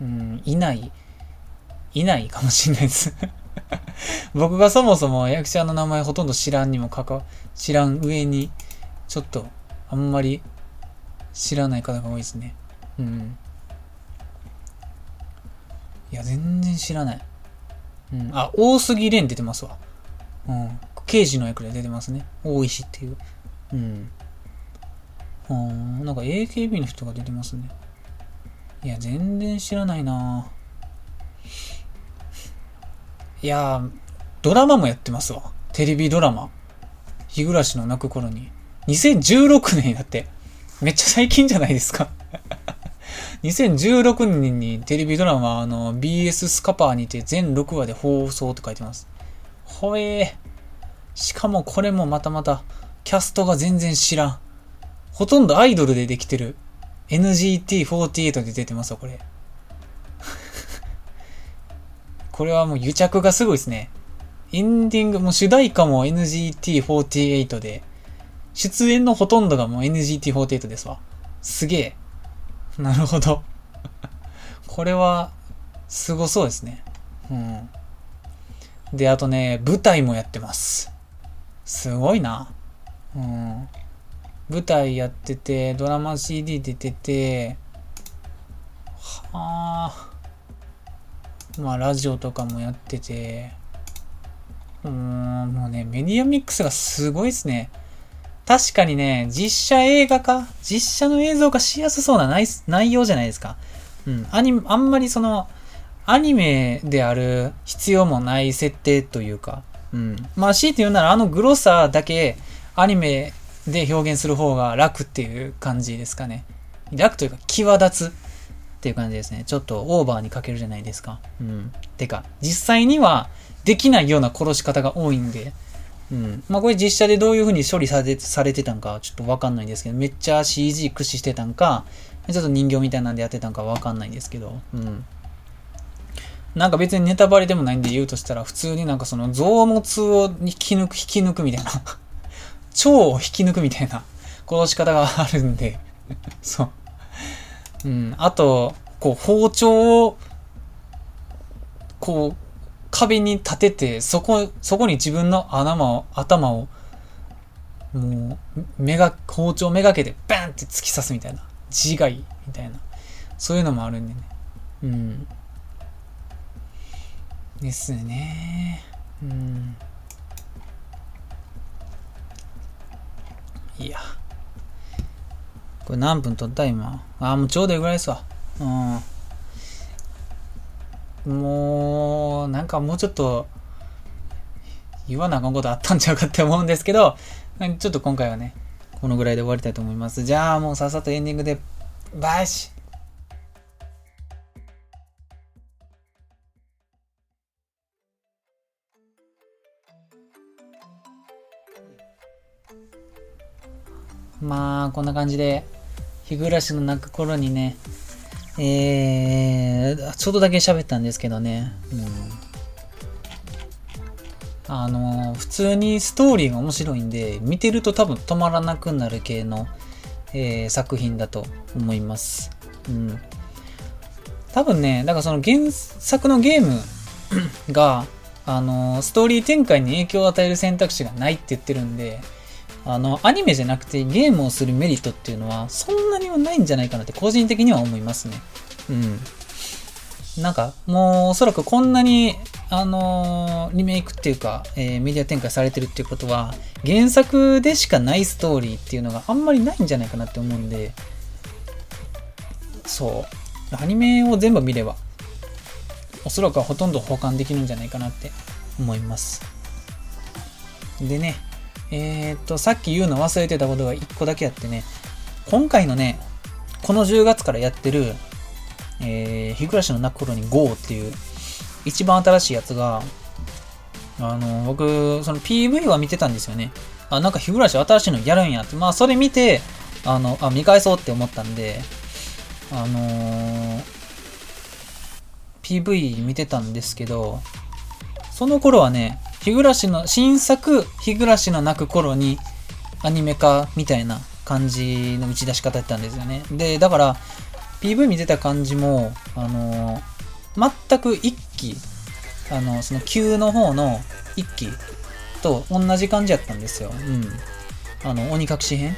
うん、いない、いないかもしれないです [laughs] 僕がそもそも役者の名前ほとんど知らんにもかか、知らん上に、ちょっと、あんまり知らない方が多いですね。うん。いや、全然知らない。うん。あ、大杉蓮出てますわ。うん。刑事の役で出てますね。大石っていう。うん。うん。なんか AKB の人が出てますね。いや、全然知らないないやドラマもやってますわ。テレビドラマ。日暮らしの泣く頃に。2016年だって。めっちゃ最近じゃないですか [laughs] 2016年にテレビドラマ、あの、BS スカパーにて全6話で放送って書いてます。ほえー。しかもこれもまたまた、キャストが全然知らん。ほとんどアイドルでできてる。NGT48 で出てますわ、これ。[laughs] これはもう癒着がすごいですね。エンディング、もう主題歌も NGT48 で、出演のほとんどがもう NGT48 ですわ。すげえ。なるほど。[laughs] これは、すごそうですね。うん。で、あとね、舞台もやってます。すごいな。うん。舞台やってて、ドラマ CD 出てて、はあ。まあ、ラジオとかもやってて、うーん、もうね、メディアミックスがすごいですね。確かにね、実写映画化実写の映像化しやすそうな内内容じゃないですか。うん。アニあんまりその、アニメである必要もない設定というか、うん。まあ、強いて言うなら、あのグロさだけアニメで表現する方が楽っていう感じですかね。楽というか、際立つっていう感じですね。ちょっとオーバーにかけるじゃないですか。うん。てか、実際にはできないような殺し方が多いんで、うん。まあこれ実写でどういう風に処理されされてたんかちょっとわかんないんですけど、めっちゃ CG 駆使してたんか、ちょっと人形みたいなんでやってたんかわかんないんですけど、うん。なんか別にネタバレでもないんで言うとしたら、普通になんかその臓物を引き抜く、引き抜くみたいな [laughs] 腸を引き抜くみたいな殺し方があるんで [laughs] そう。うん。あと、こう包丁を、こう、壁に立てて、そこ、そこに自分の頭を、頭を、もう、目が、包丁めがけてバンって突き刺すみたいな。自害みたいな。そういうのもあるんでね。うん。ですね。うん。いや。これ何分撮った今？ああ、もうちょうどいいぐらいですわ。うん。もう、なんかもうちょっと、言わなあかんことあったんちゃうかって思うんですけど、ちょっと今回はね、このぐらいで終わりたいと思います。じゃあもうさっさとエンディングで、バイシまあ、こんな感じで、日暮らしの泣く頃にね、えー、ちょっとだけ喋ったんですけどね、うん。あの、普通にストーリーが面白いんで、見てると多分止まらなくなる系の、えー、作品だと思います。うん。多分ね、だからその原作のゲーム [coughs] が、あの、ストーリー展開に影響を与える選択肢がないって言ってるんで、あの、アニメじゃなくてゲームをするメリットっていうのは、そんなにはないんじゃないかなって個人的には思いますね。うん。なんか、もうおそらくこんなに、あのー、リメイクっていうか、えー、メディア展開されてるっていうことは、原作でしかないストーリーっていうのがあんまりないんじゃないかなって思うんで、そう。アニメを全部見れば、おそらくはほとんど保管できるんじゃないかなって思います。でね、えー、っと、さっき言うの忘れてたことが1個だけあってね、今回のね、この10月からやってる、えー、日暮らしの泣く頃に GO っていう、一番新しいやつが、あの、僕、その PV は見てたんですよね。あ、なんか日暮らし新しいのやるんやって。まあ、それ見て、あの、あ、見返そうって思ったんで、あのー、PV 見てたんですけど、その頃はね、日暮らしの、新作、日暮らしの泣く頃にアニメ化みたいな感じの打ち出し方やったんですよね。で、だから、PV 見てた感じも、あの、全く一期、あの、その旧の方の一期と同じ感じやったんですよ。うん。あの、鬼隠し編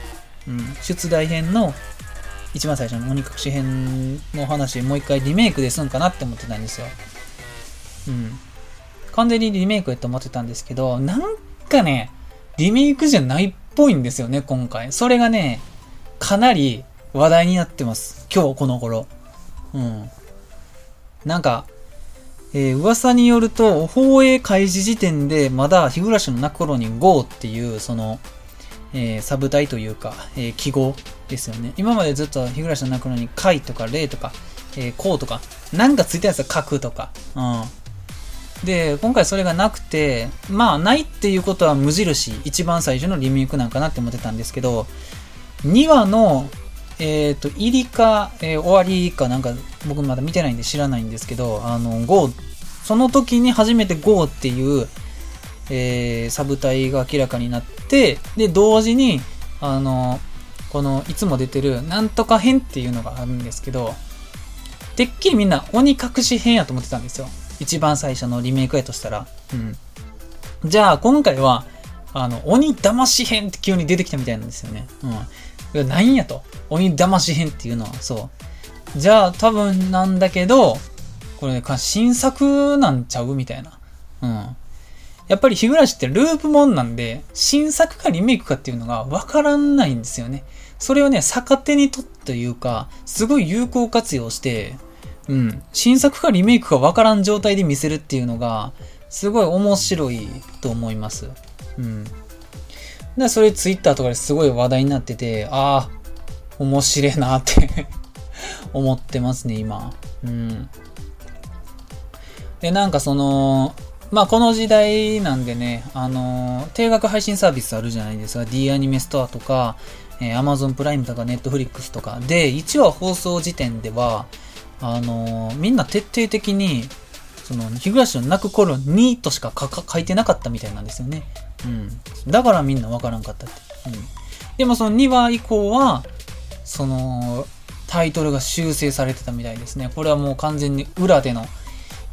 うん。出題編の一番最初の鬼隠し編の話、もう一回リメイクですんかなって思ってたんですよ。うん。完全にリメイクやと思ってたんですけど、なんかね、リメイクじゃないっぽいんですよね、今回。それがね、かなり話題になってます。今日この頃。うん。なんか、えー、噂によると、放映開始時点で、まだ日暮の泣く頃に GO っていう、その、えー、サブタイというか、えー、記号ですよね。今までずっと日暮の泣く頃に回とか霊とか、えー、こうとか、なんかついたやつは書くとか、うん。で、今回それがなくて、まあ、ないっていうことは無印、一番最初のリメイクなんかなって思ってたんですけど、2話の、えっ、ー、と、入りか、えー、終わりかなんか、僕まだ見てないんで知らないんですけど、あの、GO、その時に初めて GO っていう、えー、サブ隊が明らかになって、で、同時に、あの、この、いつも出てる、なんとか編っていうのがあるんですけど、てっきりみんな鬼隠し編やと思ってたんですよ。一番最初のリメイクやとしたら。うん。じゃあ、今回は、あの、鬼騙し編って急に出てきたみたいなんですよね。うん。なんやと。鬼騙し編っていうのは、そう。じゃあ、多分なんだけど、これ、ね、新作なんちゃうみたいな。うん。やっぱり日暮らしってループもんなんで、新作かリメイクかっていうのがわからないんですよね。それをね、逆手にとっていうか、すごい有効活用して、うん、新作かリメイクかわからん状態で見せるっていうのが、すごい面白いと思います。うん。で、それツイッターとかですごい話題になってて、ああ、面白いなって [laughs] 思ってますね、今。うん。で、なんかその、まあこの時代なんでね、あのー、定額配信サービスあるじゃないですか。D アニメストアとか、えー、Amazon プライムとか Netflix とか。で、1話放送時点では、あのー、みんな徹底的に、その、日暮らしの泣く頃にとしか書いてなかったみたいなんですよね。うん。だからみんなわからんかったって。うん。でもその2話以降は、その、タイトルが修正されてたみたいですね。これはもう完全に裏での、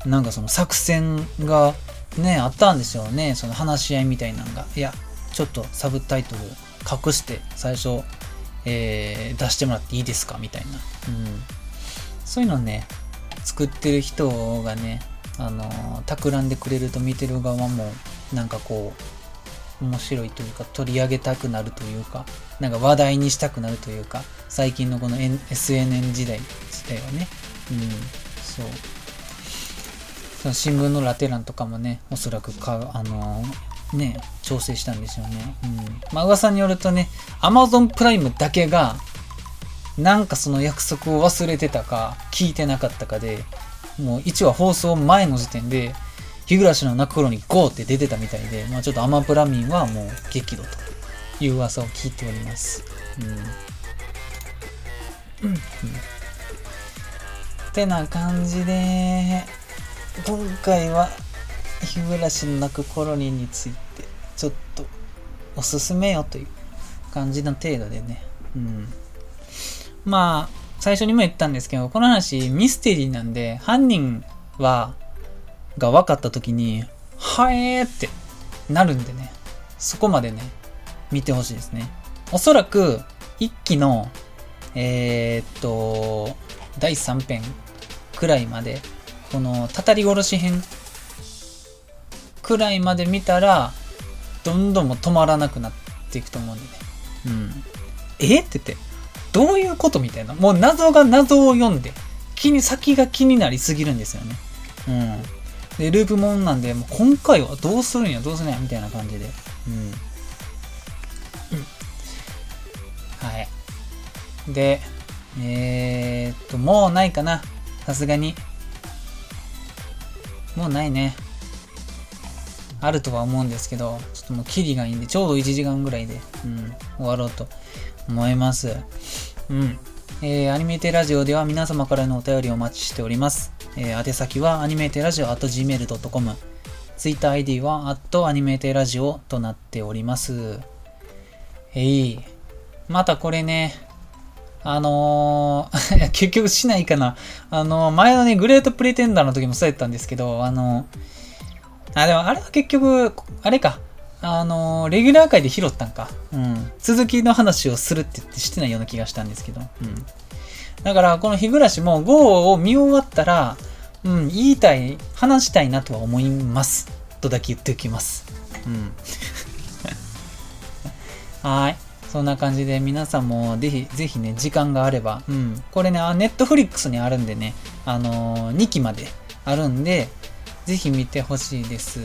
なんかその作戦がね、あったんですよね。その話し合いみたいなのが。いや、ちょっとサブタイトル隠して最初、えー、出してもらっていいですか？みたいな。うん。そういうのね、作ってる人がね、あのー、企んでくれると見てる側も、なんかこう、面白いというか、取り上げたくなるというか、なんか話題にしたくなるというか、最近のこの、N、SNN 時代自体はね、うん、そう。その新聞のラテ欄とかもね、おそらくか、あのー、ね、調整したんですよね。うん。まあ噂によるとね、Amazon プライムだけが、なんかその約束を忘れてたか、聞いてなかったかで、もう1話放送前の時点で、日暮らしの泣く頃に GO って出てたみたいで、まあちょっとアマプラ民はもう激怒という噂を聞いております。うん。うん。うん。てな感じで、今回は日暮らしの泣く頃にについて、ちょっとおすすめよという感じの程度でね、うん。まあ、最初にも言ったんですけど、この話ミステリーなんで、犯人は、が分かった時に、はえーってなるんでね、そこまでね、見てほしいですね。おそらく、一期の、えー、っと、第3編くらいまで、この、たたり殺し編くらいまで見たら、どんどんも止まらなくなっていくと思うんでね。うん。えって言って、どういうことみたいな。もう謎が謎を読んで、気に、先が気になりすぎるんですよね。うん。で、ループもんなんで、もう今回はどうするんや、どうするんや、みたいな感じで。うん。うん。はい。で、えー、っと、もうないかな。さすがに。もうないね。あるとは思うんですけど、ちょっともうキリがいいんで、ちょうど1時間ぐらいで、うん、終わろうと思います。うん。えー、アニメテラジオでは皆様からのお便りをお待ちしております。えー、宛先はアニメテラジオ gmail.com。ツイッター ID は、アットアニメーテラジオとなっております。えい。またこれね、あのー [laughs] 結局しないかな。あのー、前のね、グレートプレテンダーの時もそうやったんですけど、あのー、あ、でもあれは結局、あれか。あのレギュラー界で拾ったんか。うん。続きの話をするって言ってしてないような気がしたんですけど。うん。だから、この日暮らしも GO を見終わったら、うん、言いたい、話したいなとは思います。とだけ言っておきます。うん。[laughs] はい。そんな感じで皆さんもぜひ、ぜひね、時間があれば、うん。これね、ネットフリックスにあるんでね、あのー、2期まであるんで、ぜひ見てほしいです。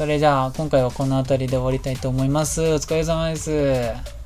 それじゃあ、今回はこの辺りで終わりたいと思います。お疲れ様です。